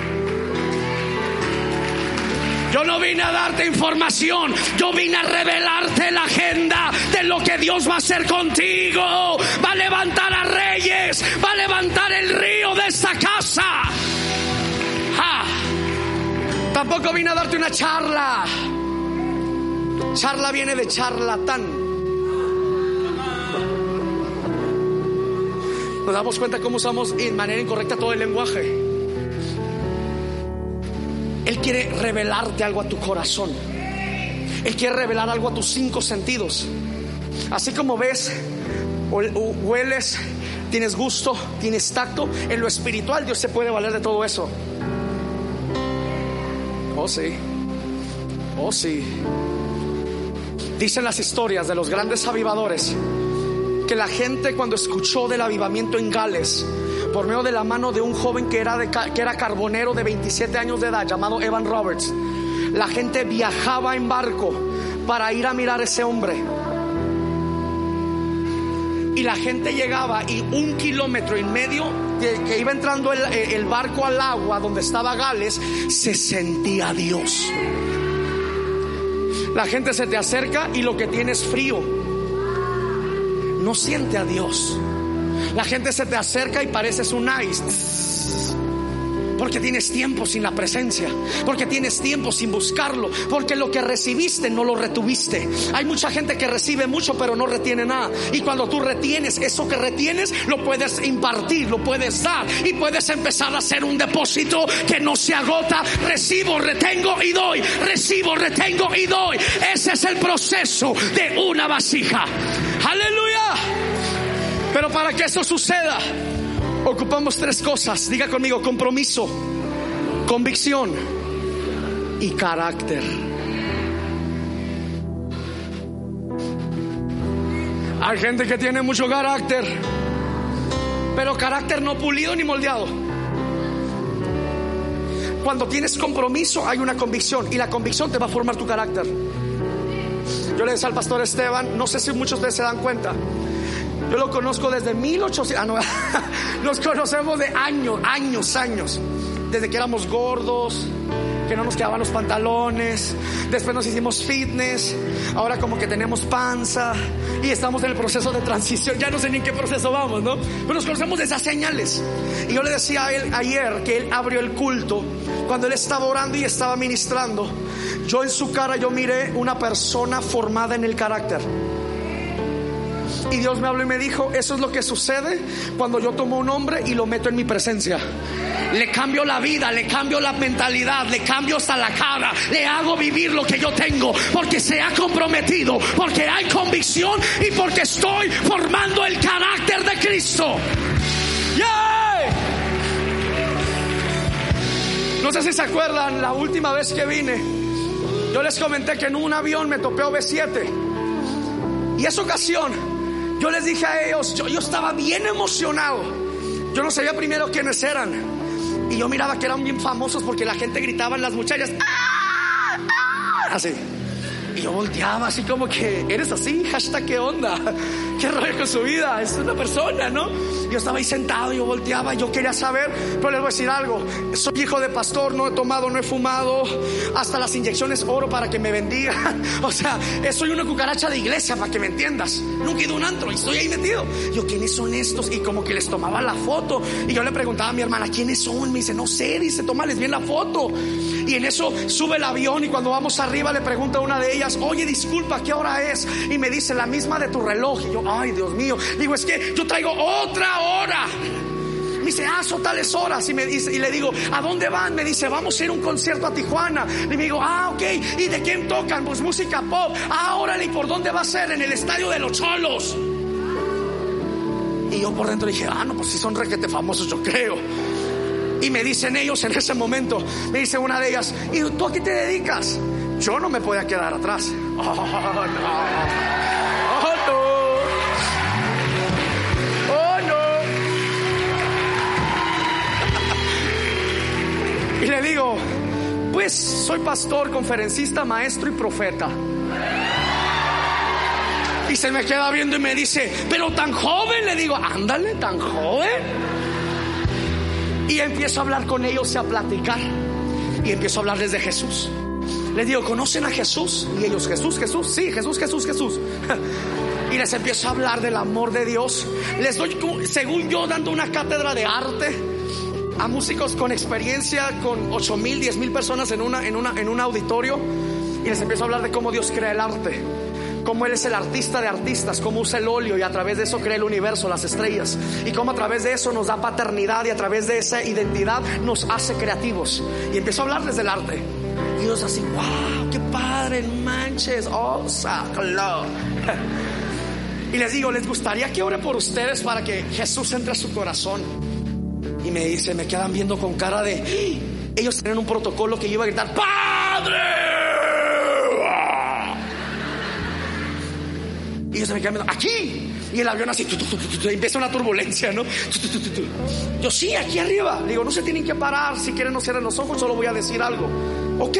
Speaker 2: Yo no vine a darte información, yo vine a revelarte la agenda de lo que Dios va a hacer contigo. Va a levantar a reyes, va a levantar el río de esta casa. Tampoco vine a darte una charla. Charla viene de charlatán. Nos damos cuenta cómo usamos en manera incorrecta todo el lenguaje. Él quiere revelarte algo a tu corazón. Él quiere revelar algo a tus cinco sentidos. Así como ves, hueles, tienes gusto, tienes tacto, en lo espiritual Dios se puede valer de todo eso. Oh sí, oh sí. Dicen las historias de los grandes avivadores que la gente cuando escuchó del avivamiento en Gales, por medio de la mano de un joven que era, que era carbonero de 27 años de edad, llamado Evan Roberts, la gente viajaba en barco para ir a mirar a ese hombre. Y la gente llegaba y un kilómetro y medio que, iba entrando el, el barco al agua donde estaba Gales, se sentía Dios. La gente se te acerca y lo que tiene es frío. No siente a Dios. La gente se te acerca y pareces un ice porque tienes tiempo sin la presencia, porque tienes tiempo sin buscarlo, porque lo que recibiste no lo retuviste. Hay mucha gente que recibe mucho pero no retiene nada. Y cuando tú retienes eso que retienes, lo puedes impartir, lo puedes dar y puedes empezar a hacer un depósito que no se agota. Recibo, retengo y doy. Recibo, retengo y doy. Ese es el proceso de una vasija. Pero para que eso suceda, ocupamos tres cosas. Diga conmigo, compromiso, convicción y carácter. Hay gente que tiene mucho carácter, pero carácter no pulido ni moldeado. Cuando tienes compromiso hay una convicción y la convicción te va a formar tu carácter. Yo le decía al pastor Esteban, no sé si muchos de ustedes se dan cuenta, yo lo conozco desde 1800. Ah, no, nos conocemos de años, años, años. Desde que éramos gordos, que no nos quedaban los pantalones. Después nos hicimos fitness. Ahora como que tenemos panza. Y estamos en el proceso de transición. Ya no sé ni en qué proceso vamos, ¿no? Pero nos conocemos de esas señales. Y yo le decía a él ayer que él abrió el culto. Cuando él estaba orando y estaba ministrando. Yo en su cara yo miré una persona formada en el carácter. Y Dios me habló y me dijo, eso es lo que sucede cuando yo tomo un hombre y lo meto en mi presencia. Le cambio la vida, le cambio la mentalidad, le cambio hasta la cara, le hago vivir lo que yo tengo, porque se ha comprometido, porque hay convicción y porque estoy formando el carácter de Cristo. No sé si se acuerdan la última vez que vine. Yo les comenté que en un avión me topé OV7. Y esa ocasión yo les dije a ellos, yo, yo estaba bien emocionado. Yo no sabía primero quiénes eran. Y yo miraba que eran bien famosos porque la gente gritaba en las muchachas. ¡Ah! ¡Ah! Así. Y yo volteaba así como que, ¿eres así? Hashtag, ¿qué onda? ¿Qué rollo con su vida? Es una persona, ¿no? Yo estaba ahí sentado, yo volteaba, yo quería saber, pero les voy a decir algo. Soy hijo de pastor, no he tomado, no he fumado, hasta las inyecciones oro para que me bendiga. O sea, soy una cucaracha de iglesia, para que me entiendas. Nunca he ido a un antro y estoy ahí metido. Yo, ¿quiénes son estos? Y como que les tomaba la foto. Y yo le preguntaba a mi hermana, ¿quiénes son? Me dice, no sé, dice, tómales bien la foto. Y en eso sube el avión y cuando vamos arriba le pregunta a una de ellas, oye, disculpa, ¿qué hora es? Y me dice, la misma de tu reloj. Y yo, ay, Dios mío. Digo, es que yo traigo otra hora. Me dice, ah, son tales horas. Y, me dice, y le digo, ¿a dónde van? Me dice, vamos a ir a un concierto a Tijuana. Y me digo, ah, ok. ¿Y de quién tocan? Pues música pop. Ah, órale, ¿y por dónde va a ser? En el estadio de los Cholos. Y yo por dentro dije, ah, no, pues si son requete famosos, yo creo. Y me dicen ellos en ese momento, me dice una de ellas, ¿y tú a qué te dedicas? Yo no me podía quedar atrás. Oh, no. Oh, no. Oh, no. y le digo, pues soy pastor, conferencista, maestro y profeta. Y se me queda viendo y me dice, pero tan joven, le digo, ándale, tan joven. Y empiezo a hablar con ellos y a platicar. Y empiezo a hablarles de Jesús. Les digo, ¿conocen a Jesús? Y ellos, Jesús, Jesús, sí, Jesús, Jesús, Jesús. y les empiezo a hablar del amor de Dios. Les doy, según yo, dando una cátedra de arte a músicos con experiencia, con 8 mil, 10 mil personas en, una, en, una, en un auditorio. Y les empiezo a hablar de cómo Dios crea el arte cómo Él es el artista de artistas, cómo usa el óleo y a través de eso crea el universo, las estrellas, y cómo a través de eso nos da paternidad y a través de esa identidad nos hace creativos. Y empezó a hablarles del arte. Y ellos así, wow, qué padre, manches, oh, sacalo. Y les digo, ¿les gustaría que ore por ustedes para que Jesús entre a su corazón? Y me dice, me quedan viendo con cara de, ¡Ah! ellos tienen un protocolo que yo iba a gritar, ¡Padre! Y ellos se me quedan viendo, ¡aquí! Y el avión así, tu, tu, tu, empieza una turbulencia, ¿no? Yo, sí, aquí arriba. Le digo, no se tienen que parar, si quieren no cierren los ojos, solo voy a decir algo. Ok.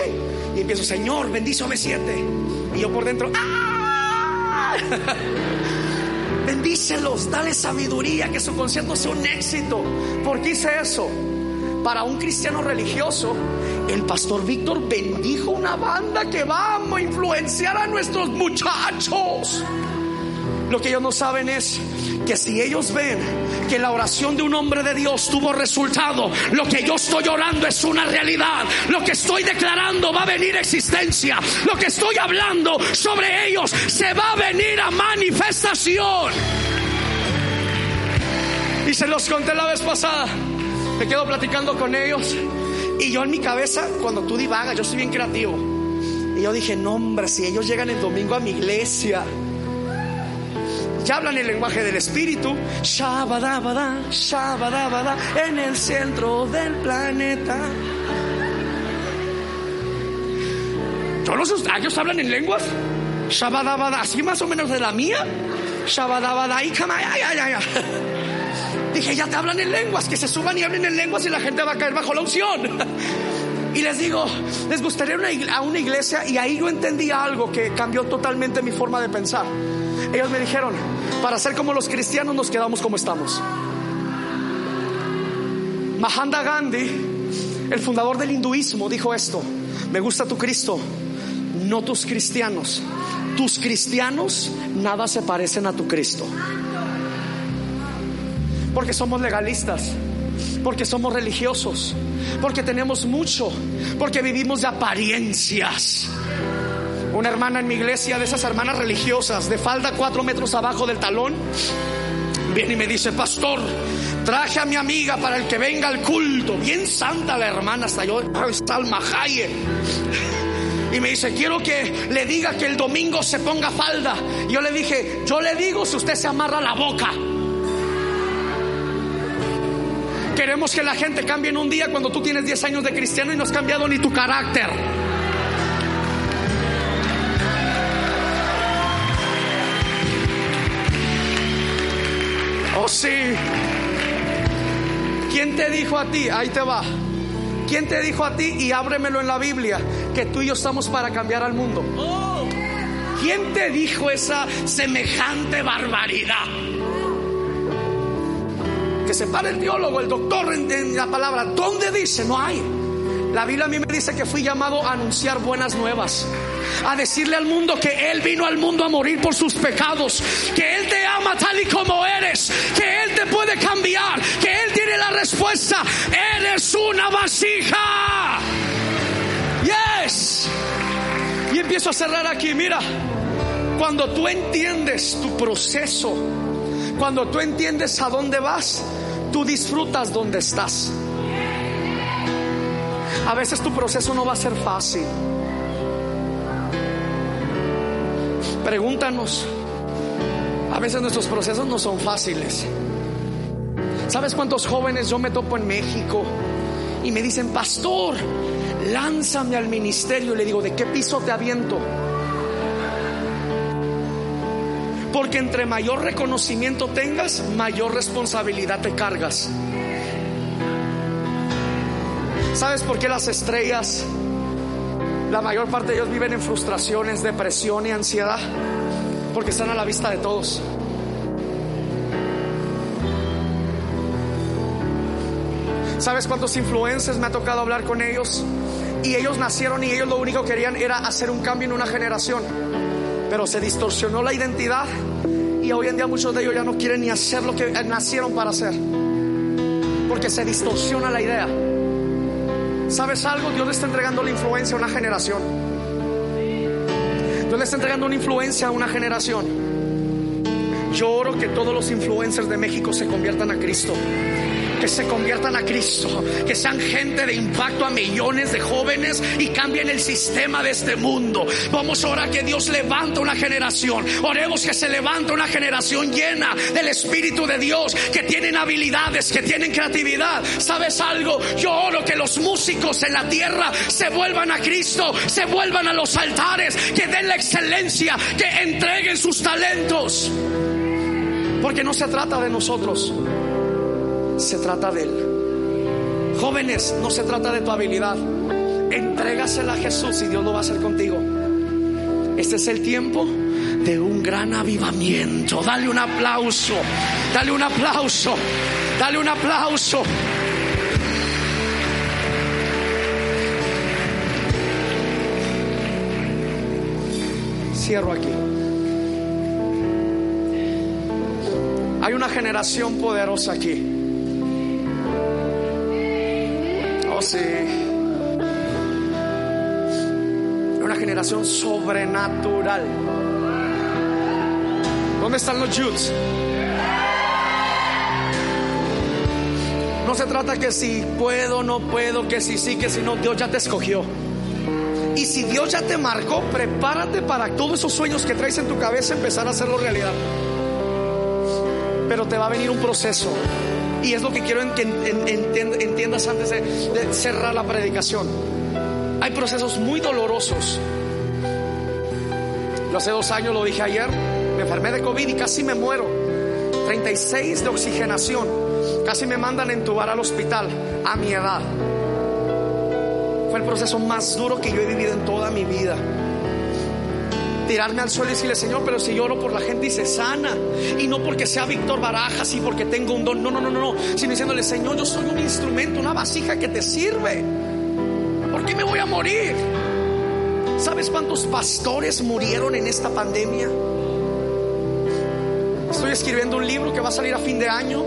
Speaker 2: Y empiezo, Señor, bendice B7. Y yo por dentro, ¡ah! Bendícelos, dale sabiduría, que su concierto sea un éxito. ¿Por qué hice eso? Para un cristiano religioso, el pastor Víctor bendijo una banda que va a influenciar a nuestros muchachos. Lo que ellos no saben es que si ellos ven que la oración de un hombre de Dios tuvo resultado, lo que yo estoy orando es una realidad. Lo que estoy declarando va a venir existencia. Lo que estoy hablando sobre ellos se va a venir a manifestación. Y se los conté la vez pasada. Me quedo platicando con ellos. Y yo en mi cabeza, cuando tú divagas, yo soy bien creativo. Y yo dije, no hombre, si ellos llegan el domingo a mi iglesia ya hablan el lenguaje del espíritu. Shabadabada, shabadabada, en el centro del planeta. Yo no sé, ellos hablan en lenguas. Shabadabada, así más o menos de la mía. Shabadabada, y Dije, ya te hablan en lenguas, que se suban y hablen en lenguas y la gente va a caer bajo la unción. Y les digo, les gustaría a una iglesia y ahí yo entendí algo que cambió totalmente mi forma de pensar. Ellos me dijeron, para ser como los cristianos nos quedamos como estamos. Mahatma Gandhi, el fundador del hinduismo, dijo esto, me gusta tu Cristo, no tus cristianos. Tus cristianos nada se parecen a tu Cristo. Porque somos legalistas, porque somos religiosos, porque tenemos mucho, porque vivimos de apariencias. Una hermana en mi iglesia, de esas hermanas religiosas, de falda cuatro metros abajo del talón, viene y me dice, pastor, traje a mi amiga para el que venga al culto. Bien santa la hermana, hasta yo, Salma. Y me dice, quiero que le diga que el domingo se ponga falda. Y yo le dije, yo le digo si usted se amarra la boca. Queremos que la gente cambie en un día cuando tú tienes 10 años de cristiano y no has cambiado ni tu carácter. Sí. ¿Quién te dijo a ti? Ahí te va. ¿Quién te dijo a ti? Y ábremelo en la Biblia, que tú y yo estamos para cambiar al mundo. ¿Quién te dijo esa semejante barbaridad? Que se para el teólogo, el doctor en, la palabra. ¿Dónde dice? No hay. La Biblia a mí me dice que fui llamado a anunciar buenas nuevas a decirle al mundo que Él vino al mundo a morir por sus pecados, que Él te ama tal y como eres, que Él te puede cambiar, que Él tiene la respuesta. Eres una vasija. Yes. Y empiezo a cerrar aquí, mira, cuando tú entiendes tu proceso, cuando tú entiendes a dónde vas, tú disfrutas donde estás. A veces tu proceso no va a ser fácil. Pregúntanos. A veces nuestros procesos no son fáciles. ¿Sabes cuántos jóvenes yo me topo en México y me dicen, pastor, lánzame al ministerio? Y le digo, ¿de qué piso te aviento? Porque entre mayor reconocimiento tengas, mayor responsabilidad te cargas. ¿Sabes por qué las estrellas la mayor parte de ellos viven en frustraciones, depresión y ansiedad porque están a la vista de todos. ¿Sabes cuántos influencers me ha tocado hablar con ellos? Y ellos nacieron y ellos lo único que querían era hacer un cambio en una generación. Pero se distorsionó la identidad y hoy en día muchos de ellos ya no quieren ni hacer lo que nacieron para hacer. Porque se distorsiona la idea. ¿Sabes algo? Dios le está entregando la influencia a una generación. Dios le está entregando una influencia a una generación. Yo oro que todos los influencers de México se conviertan a Cristo se conviertan a Cristo, que sean gente de impacto a millones de jóvenes y cambien el sistema de este mundo. Vamos a orar que Dios levanta una generación. Oremos que se levanta una generación llena del Espíritu de Dios, que tienen habilidades, que tienen creatividad. ¿Sabes algo? Yo oro que los músicos en la tierra se vuelvan a Cristo, se vuelvan a los altares, que den la excelencia, que entreguen sus talentos. Porque no se trata de nosotros, se trata de Él. Jóvenes, no se trata de tu habilidad. Entrégasela a Jesús y Dios lo va a hacer contigo. Este es el tiempo de un gran avivamiento. Dale un aplauso, dale un aplauso, dale un aplauso. Cierro aquí. Hay una generación poderosa aquí. Una generación sobrenatural. ¿Dónde están los youths? No se trata que si puedo, no puedo, que si sí, que si no. Dios ya te escogió. Y si Dios ya te marcó, prepárate para todos esos sueños que traes en tu cabeza empezar a hacerlo realidad pero te va a venir un proceso. Y es lo que quiero que entiendas antes de, cerrar la predicación. Hay procesos muy dolorosos. Yo hace dos años lo dije ayer, me enfermé de COVID y casi me muero. 36 de oxigenación. Casi me mandan a entubar al hospital a mi edad. Fue el proceso más duro que yo he vivido en toda mi vida tirarme al suelo y decirle, Señor, pero si lloro por la gente y se sana. Y no porque sea Víctor Barajas y porque tengo un don. No, no, no, no, no. Sino diciéndole, Señor, yo soy un instrumento, una vasija que te sirve. ¿Por qué me voy a morir? ¿Sabes cuántos pastores murieron en esta pandemia? Estoy escribiendo un libro que va a salir a fin de año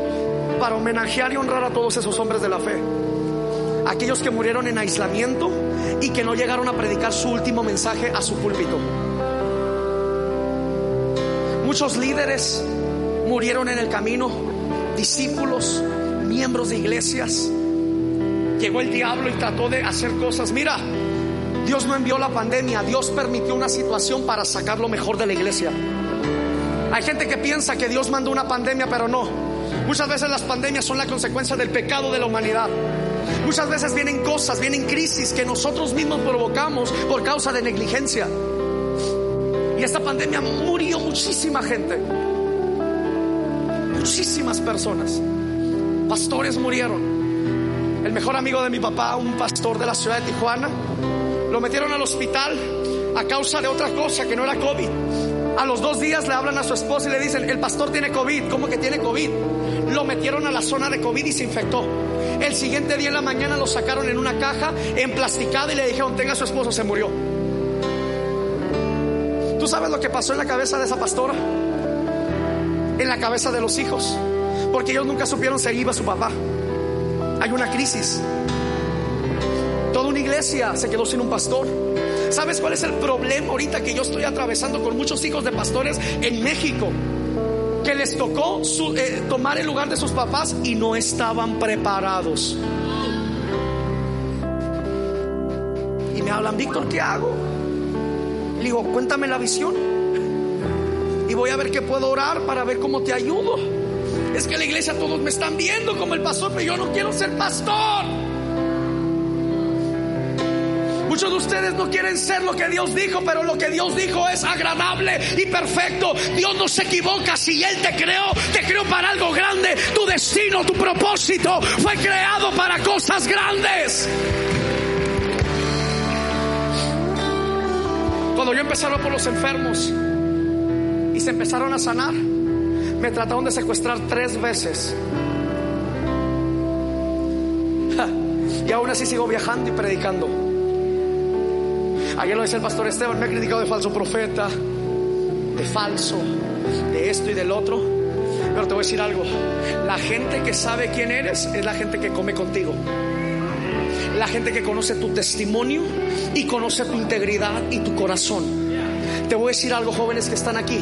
Speaker 2: para homenajear y honrar a todos esos hombres de la fe. Aquellos que murieron en aislamiento y que no llegaron a predicar su último mensaje a su púlpito. Muchos líderes murieron en el camino, discípulos, miembros de iglesias. Llegó el diablo y trató de hacer cosas. Mira, Dios no envió la pandemia, Dios permitió una situación para sacar lo mejor de la iglesia. Hay gente que piensa que Dios mandó una pandemia, pero no. Muchas veces las pandemias son la consecuencia del pecado de la humanidad. Muchas veces vienen cosas, vienen crisis que nosotros mismos provocamos por causa de negligencia. Y esta pandemia murió muchísima gente. Muchísimas personas. Pastores murieron. El mejor amigo de mi papá, un pastor de la ciudad de Tijuana, lo metieron al hospital a causa de otra cosa que no era COVID. A los dos días le hablan a su esposa y le dicen, el pastor tiene COVID. ¿Cómo que tiene COVID? Lo metieron a la zona de COVID y se infectó. El siguiente día en la mañana lo sacaron en una caja emplasticada y le dijeron, tenga a su esposo, se murió. ¿Tú sabes lo que pasó en la cabeza de esa pastora? En la cabeza de los hijos. Porque ellos nunca supieron si iba su papá. Hay una crisis. Toda una iglesia se quedó sin un pastor. ¿Sabes cuál es el problema ahorita que yo estoy atravesando con muchos hijos de pastores en México? Que les tocó eh, tomar el lugar de sus papás y no estaban preparados. Y me hablan, Víctor, ¿qué hago? Le digo, cuéntame la visión. Y voy a ver qué puedo orar para ver cómo te ayudo. Es que la iglesia todos me están viendo como el pastor, pero yo no quiero ser pastor. Muchos de ustedes no quieren ser lo que Dios dijo, pero lo que Dios dijo es agradable y perfecto. Dios no se equivoca. Si Él te creó, te creó para algo grande. Tu destino, tu propósito fue creado para cosas grandes. Cuando yo hablar por los enfermos y se empezaron a sanar, me trataron de secuestrar tres veces. Y aún así sigo viajando y predicando. Ayer lo dice el pastor Esteban, me ha criticado de falso profeta, de falso, de esto y del otro. Pero te voy a decir algo, la gente que sabe quién eres es la gente que come contigo la gente que conoce tu testimonio y conoce tu integridad y tu corazón. Te voy a decir algo, jóvenes que están aquí.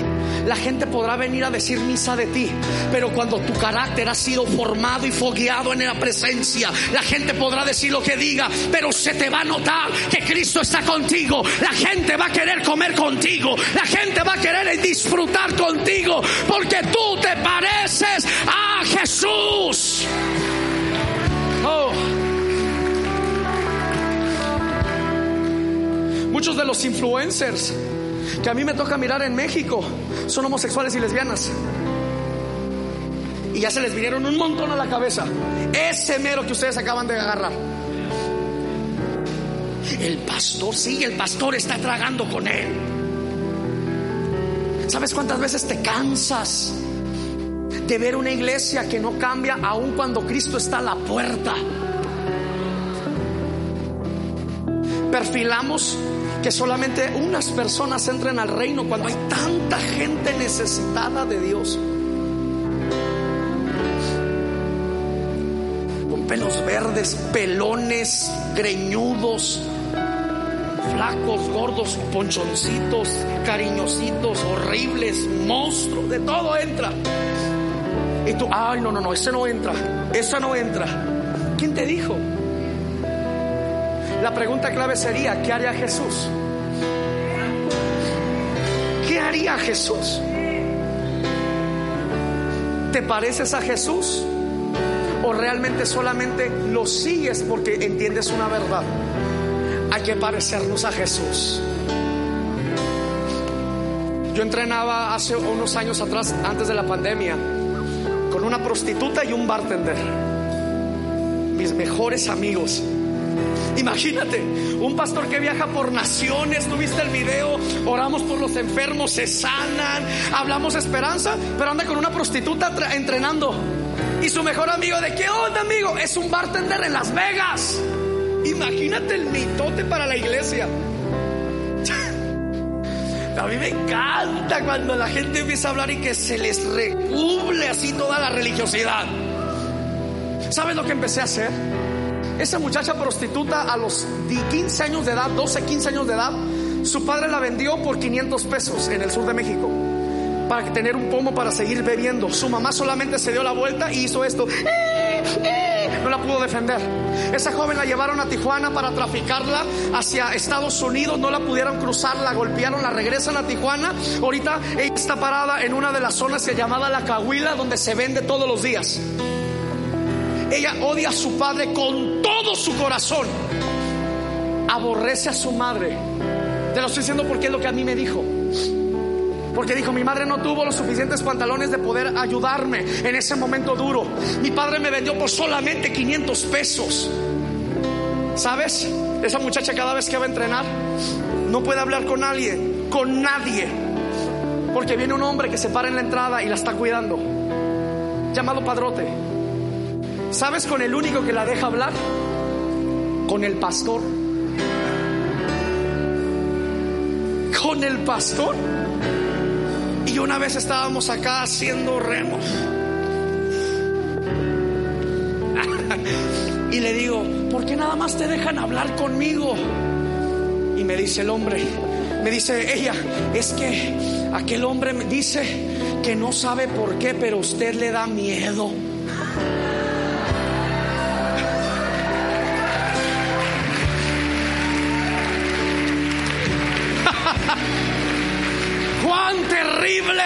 Speaker 2: La gente podrá venir a decir misa de ti, pero cuando tu carácter ha sido formado y fogueado en la presencia, la gente podrá decir lo que diga, pero se te va a notar que Cristo está contigo. La gente va a querer comer contigo. La gente va a querer disfrutar contigo, porque tú te pareces a Jesús. Muchos de los influencers que a mí me toca mirar en México son homosexuales y lesbianas. Y ya se les vinieron un montón a la cabeza. Ese mero que ustedes acaban de agarrar. El pastor, sí, el pastor está tragando con él. ¿Sabes cuántas veces te cansas de ver una iglesia que no cambia aun cuando Cristo está a la puerta? Perfilamos que solamente unas personas entren al reino cuando hay tanta gente necesitada de Dios. Con pelos verdes, pelones, greñudos, flacos, gordos, ponchoncitos, cariñositos, horribles, monstruos, de todo entra. Y tú, ay, no, no, no, ese no entra, esa no entra. ¿Quién te dijo? La pregunta clave sería, ¿qué haría Jesús? ¿Qué haría Jesús? ¿Te pareces a Jesús? ¿O realmente solamente lo sigues porque entiendes una verdad? Hay que parecernos a Jesús. Yo entrenaba hace unos años atrás, antes de la pandemia, con una prostituta y un bartender. Mis mejores amigos. Imagínate, un pastor que viaja por naciones, ¿tuviste el video? Oramos por los enfermos, se sanan, hablamos esperanza, pero anda con una prostituta entrenando. Y su mejor amigo, ¿de qué onda, amigo? Es un bartender en Las Vegas. Imagínate el mitote para la iglesia. A mí me encanta cuando la gente empieza a hablar y que se les recubre así toda la religiosidad. ¿Sabes lo que empecé a hacer? Esa muchacha prostituta a los 15 años de edad, 12, 15 años de edad, su padre la vendió por 500 pesos en el sur de México para tener un pomo para seguir bebiendo. Su mamá solamente se dio la vuelta y hizo esto. No la pudo defender. Esa joven la llevaron a Tijuana para traficarla hacia Estados Unidos. No la pudieron cruzar, la golpearon, la regresan a Tijuana. Ahorita ella está parada en una de las zonas que llamada La Cahuila, donde se vende todos los días. Ella odia a su padre con todo su corazón. Aborrece a su madre. Te lo estoy diciendo porque es lo que a mí me dijo. Porque dijo, mi madre no tuvo los suficientes pantalones de poder ayudarme en ese momento duro. Mi padre me vendió por solamente 500 pesos. ¿Sabes? Esa muchacha cada vez que va a entrenar no puede hablar con alguien, con nadie. Porque viene un hombre que se para en la entrada y la está cuidando. Llamado padrote. ¿Sabes con el único que la deja hablar? Con el pastor. Con el pastor. Y una vez estábamos acá haciendo remos. y le digo, ¿por qué nada más te dejan hablar conmigo? Y me dice el hombre, me dice ella, es que aquel hombre me dice que no sabe por qué, pero usted le da miedo.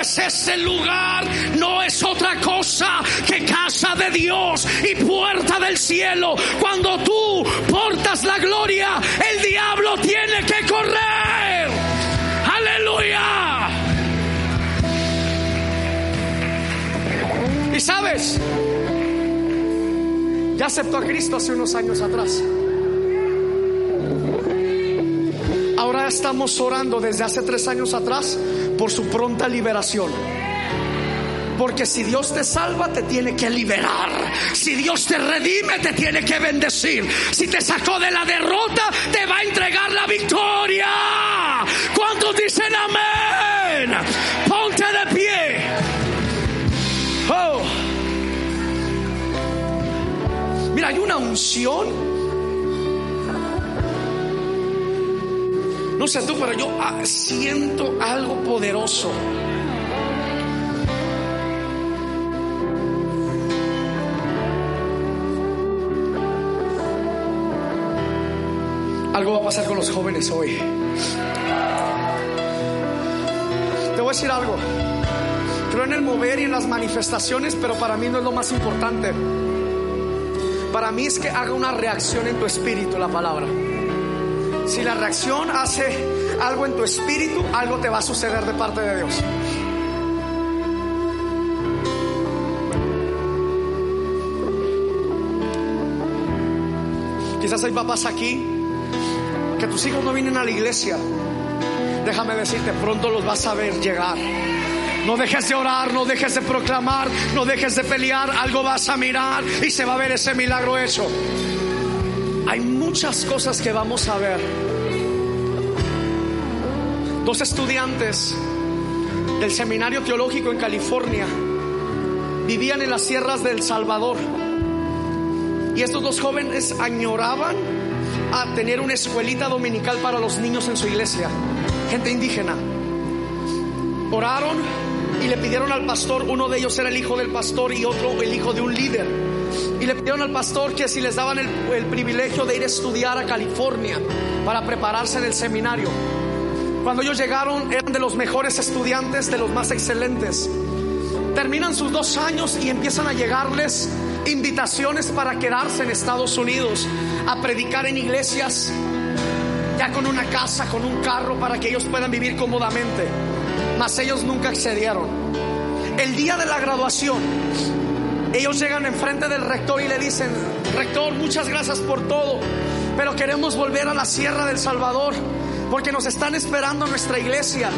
Speaker 2: Es ese lugar. No es otra cosa que casa de Dios y puerta del cielo. Cuando tú portas la gloria, el diablo tiene que correr. Aleluya. Y sabes, ya aceptó a Cristo hace unos años atrás. Ahora estamos orando desde hace tres años atrás por su pronta liberación. Porque si Dios te salva, te tiene que liberar. Si Dios te redime, te tiene que bendecir. Si te sacó de la derrota, te va a entregar la victoria. ¿Cuántos dicen amén? Ponte de pie. Oh. Mira, hay una unción No sé tú, pero yo ah, siento algo poderoso. Algo va a pasar con los jóvenes hoy. Te voy a decir algo. Creo en el mover y en las manifestaciones, pero para mí no es lo más importante. Para mí es que haga una reacción en tu espíritu la palabra. Si la reacción hace algo en tu espíritu, algo te va a suceder de parte de Dios. Quizás hay papás aquí que tus hijos no vienen a la iglesia. Déjame decirte, pronto los vas a ver llegar. No dejes de orar, no dejes de proclamar, no dejes de pelear, algo vas a mirar y se va a ver ese milagro hecho. Hay muchas cosas que vamos a ver. Dos estudiantes del seminario teológico en California vivían en las sierras del Salvador. Y estos dos jóvenes añoraban a tener una escuelita dominical para los niños en su iglesia, gente indígena. Oraron y le pidieron al pastor, uno de ellos era el hijo del pastor y otro el hijo de un líder. Y le pidieron al pastor que si les daban el, privilegio de ir a estudiar a California para prepararse en el seminario. Cuando ellos llegaron eran de los mejores estudiantes, de los más excelentes. Terminan sus dos años y empiezan a llegarles invitaciones para quedarse en Estados Unidos a predicar en iglesias, ya con una casa, con un carro, para que ellos puedan vivir cómodamente. Mas ellos nunca accedieron. El día de la graduación, ellos llegan enfrente del rector y le dicen, rector, muchas gracias por todo, pero queremos volver a la Sierra del Salvador porque nos están esperando nuestra iglesia,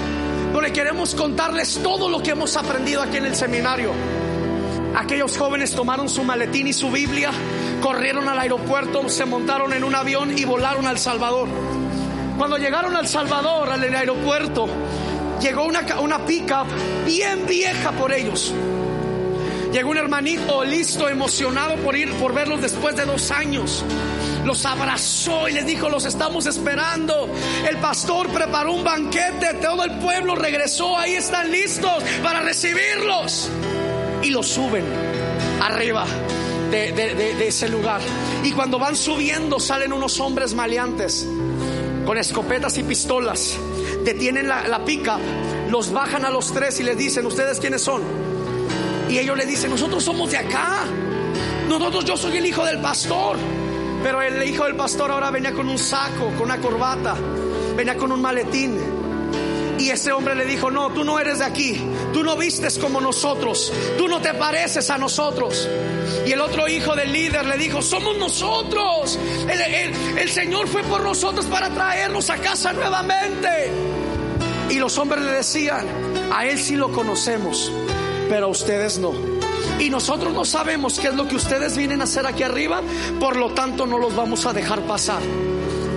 Speaker 2: porque queremos contarles todo lo que hemos aprendido aquí en el seminario. Aquellos jóvenes tomaron su maletín y su Biblia, corrieron al aeropuerto, se montaron en un avión y volaron al Salvador. Cuando llegaron al Salvador, al aeropuerto, llegó una, una pickup bien vieja por ellos. Llegó un hermanito listo, emocionado por ir, por verlos después de dos años. Los abrazó y les dijo, los estamos esperando. El pastor preparó un banquete, todo el pueblo regresó, ahí están listos para recibirlos y lo suben arriba de, ese lugar. Y cuando van subiendo salen unos hombres maleantes con escopetas y pistolas. Detienen la pica, los bajan a los tres y les dicen, ¿ustedes quiénes son? Y ellos le dicen, nosotros somos de acá. Nosotros, yo soy el hijo del pastor. Pero el hijo del pastor ahora venía con un saco, con una corbata, venía con un maletín. Y ese hombre le dijo, no, tú no eres de aquí, tú no vistes como nosotros, tú no te pareces a nosotros. Y el otro hijo del líder le dijo, somos nosotros. El, Señor fue por nosotros para traernos a casa nuevamente. Y los hombres le decían, a Él sí lo conocemos, pero a ustedes no. Y nosotros no sabemos qué es lo que ustedes vienen a hacer aquí arriba, por lo tanto no los vamos a dejar pasar.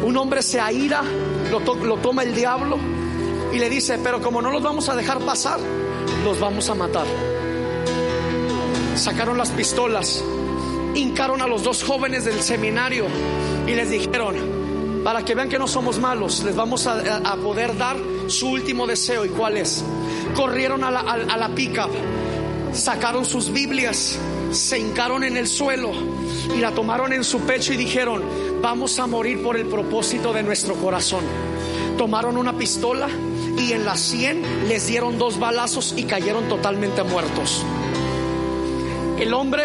Speaker 2: Un hombre se aira, lo, lo toma el diablo y le dice, pero como no los vamos a dejar pasar, los vamos a matar. Sacaron las pistolas, hincaron a los dos jóvenes del seminario y les dijeron, para que vean que no somos malos, les vamos a, poder dar su último deseo. ¿Y cuál es? Corrieron a la, a la pica, sacaron sus Biblias, se hincaron en el suelo y la tomaron en su pecho y dijeron, vamos a morir por el propósito de nuestro corazón. Tomaron una pistola y en las 100 les dieron dos balazos y cayeron totalmente muertos. El hombre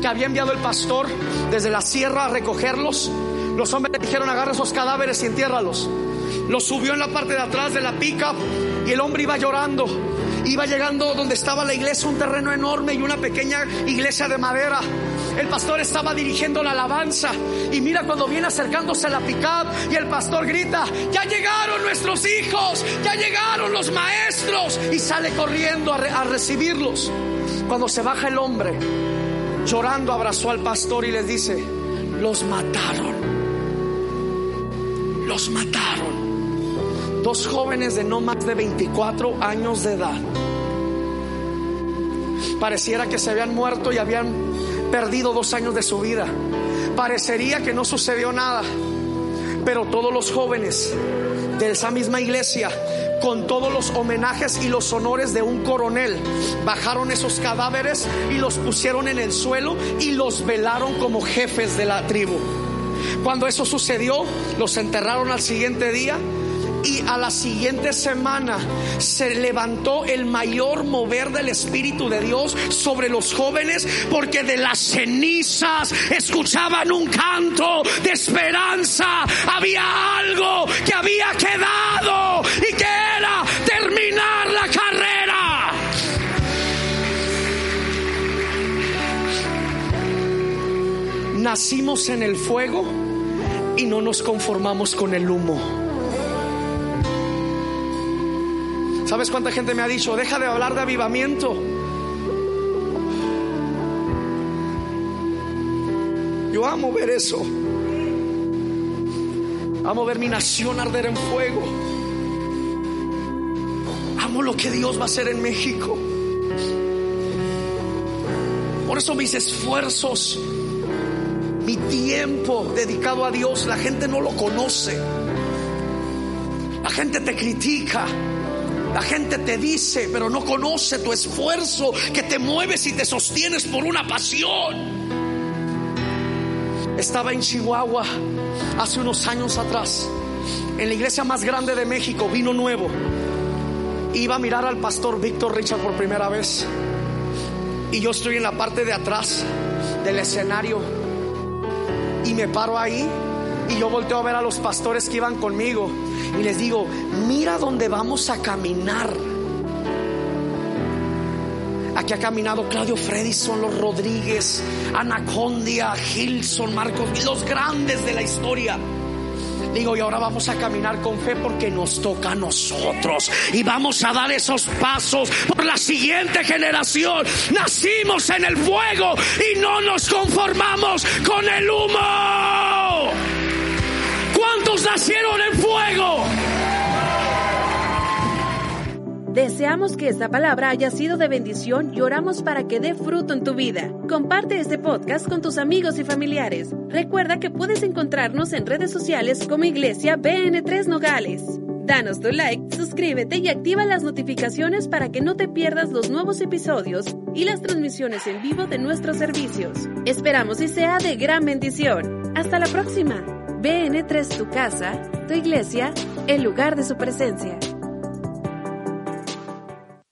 Speaker 2: que había enviado el pastor desde la sierra a recogerlos, los hombres le dijeron agarra esos cadáveres y entiérralos. Los subió en la parte de atrás de la pica y el hombre iba llorando. Iba llegando donde estaba la iglesia, un terreno enorme y una pequeña iglesia de madera. El pastor estaba dirigiendo la alabanza y mira cuando viene acercándose a la pickup y el pastor grita, ya llegaron nuestros hijos, ya llegaron los maestros y sale corriendo a, a recibirlos. Cuando se baja el hombre, llorando abrazó al pastor y les dice, los mataron, los mataron. Dos jóvenes de no más de 24 años de edad. Pareciera que se habían muerto y habían perdido dos años de su vida. Parecería que no sucedió nada. Pero todos los jóvenes de esa misma iglesia, con todos los homenajes y los honores de un coronel, bajaron esos cadáveres y los pusieron en el suelo y los velaron como jefes de la tribu. Cuando eso sucedió, los enterraron al siguiente día y a la siguiente semana se levantó el mayor mover del Espíritu de Dios sobre los jóvenes porque de las cenizas escuchaban un canto de esperanza. Había algo que había quedado y que era terminar la carrera. Nacimos en el fuego y no nos conformamos con el humo. ¿Sabes cuánta gente me ha dicho, deja de hablar de avivamiento? Yo amo ver eso. Amo ver mi nación arder en fuego. Amo lo que Dios va a hacer en México. Por eso mis esfuerzos, mi tiempo dedicado a Dios, la gente no lo conoce. La gente te critica. La gente te dice, pero no conoce tu esfuerzo, que te mueves y te sostienes por una pasión. Estaba en Chihuahua hace unos años atrás, en la iglesia más grande de México, vino nuevo. Iba a mirar al pastor Víctor Richard por primera vez. Y yo estoy en la parte de atrás del escenario. Y me paro ahí y yo volteo a ver a los pastores que iban conmigo y les digo, mira dónde vamos a caminar. Aquí ha caminado Claudio Fredison, los Rodríguez, Anacondia, Gilson, Marcos, los grandes de la historia. Digo, y ahora vamos a caminar con fe porque nos toca a nosotros. Y vamos a dar esos pasos por la siguiente generación. Nacimos en el fuego y no nos conformamos con el humo. ¿Cuántos nacieron en fuego?
Speaker 1: Deseamos que esta palabra haya sido de bendición y oramos para que dé fruto en tu vida. Comparte este podcast con tus amigos y familiares. Recuerda que puedes encontrarnos en redes sociales como Iglesia BN3 Nogales. Danos tu like, suscríbete y activa las notificaciones para que no te pierdas los nuevos episodios y las transmisiones en vivo de nuestros servicios. Esperamos y sea de gran bendición. Hasta la próxima. BN3 tu casa, tu iglesia, el lugar de su presencia.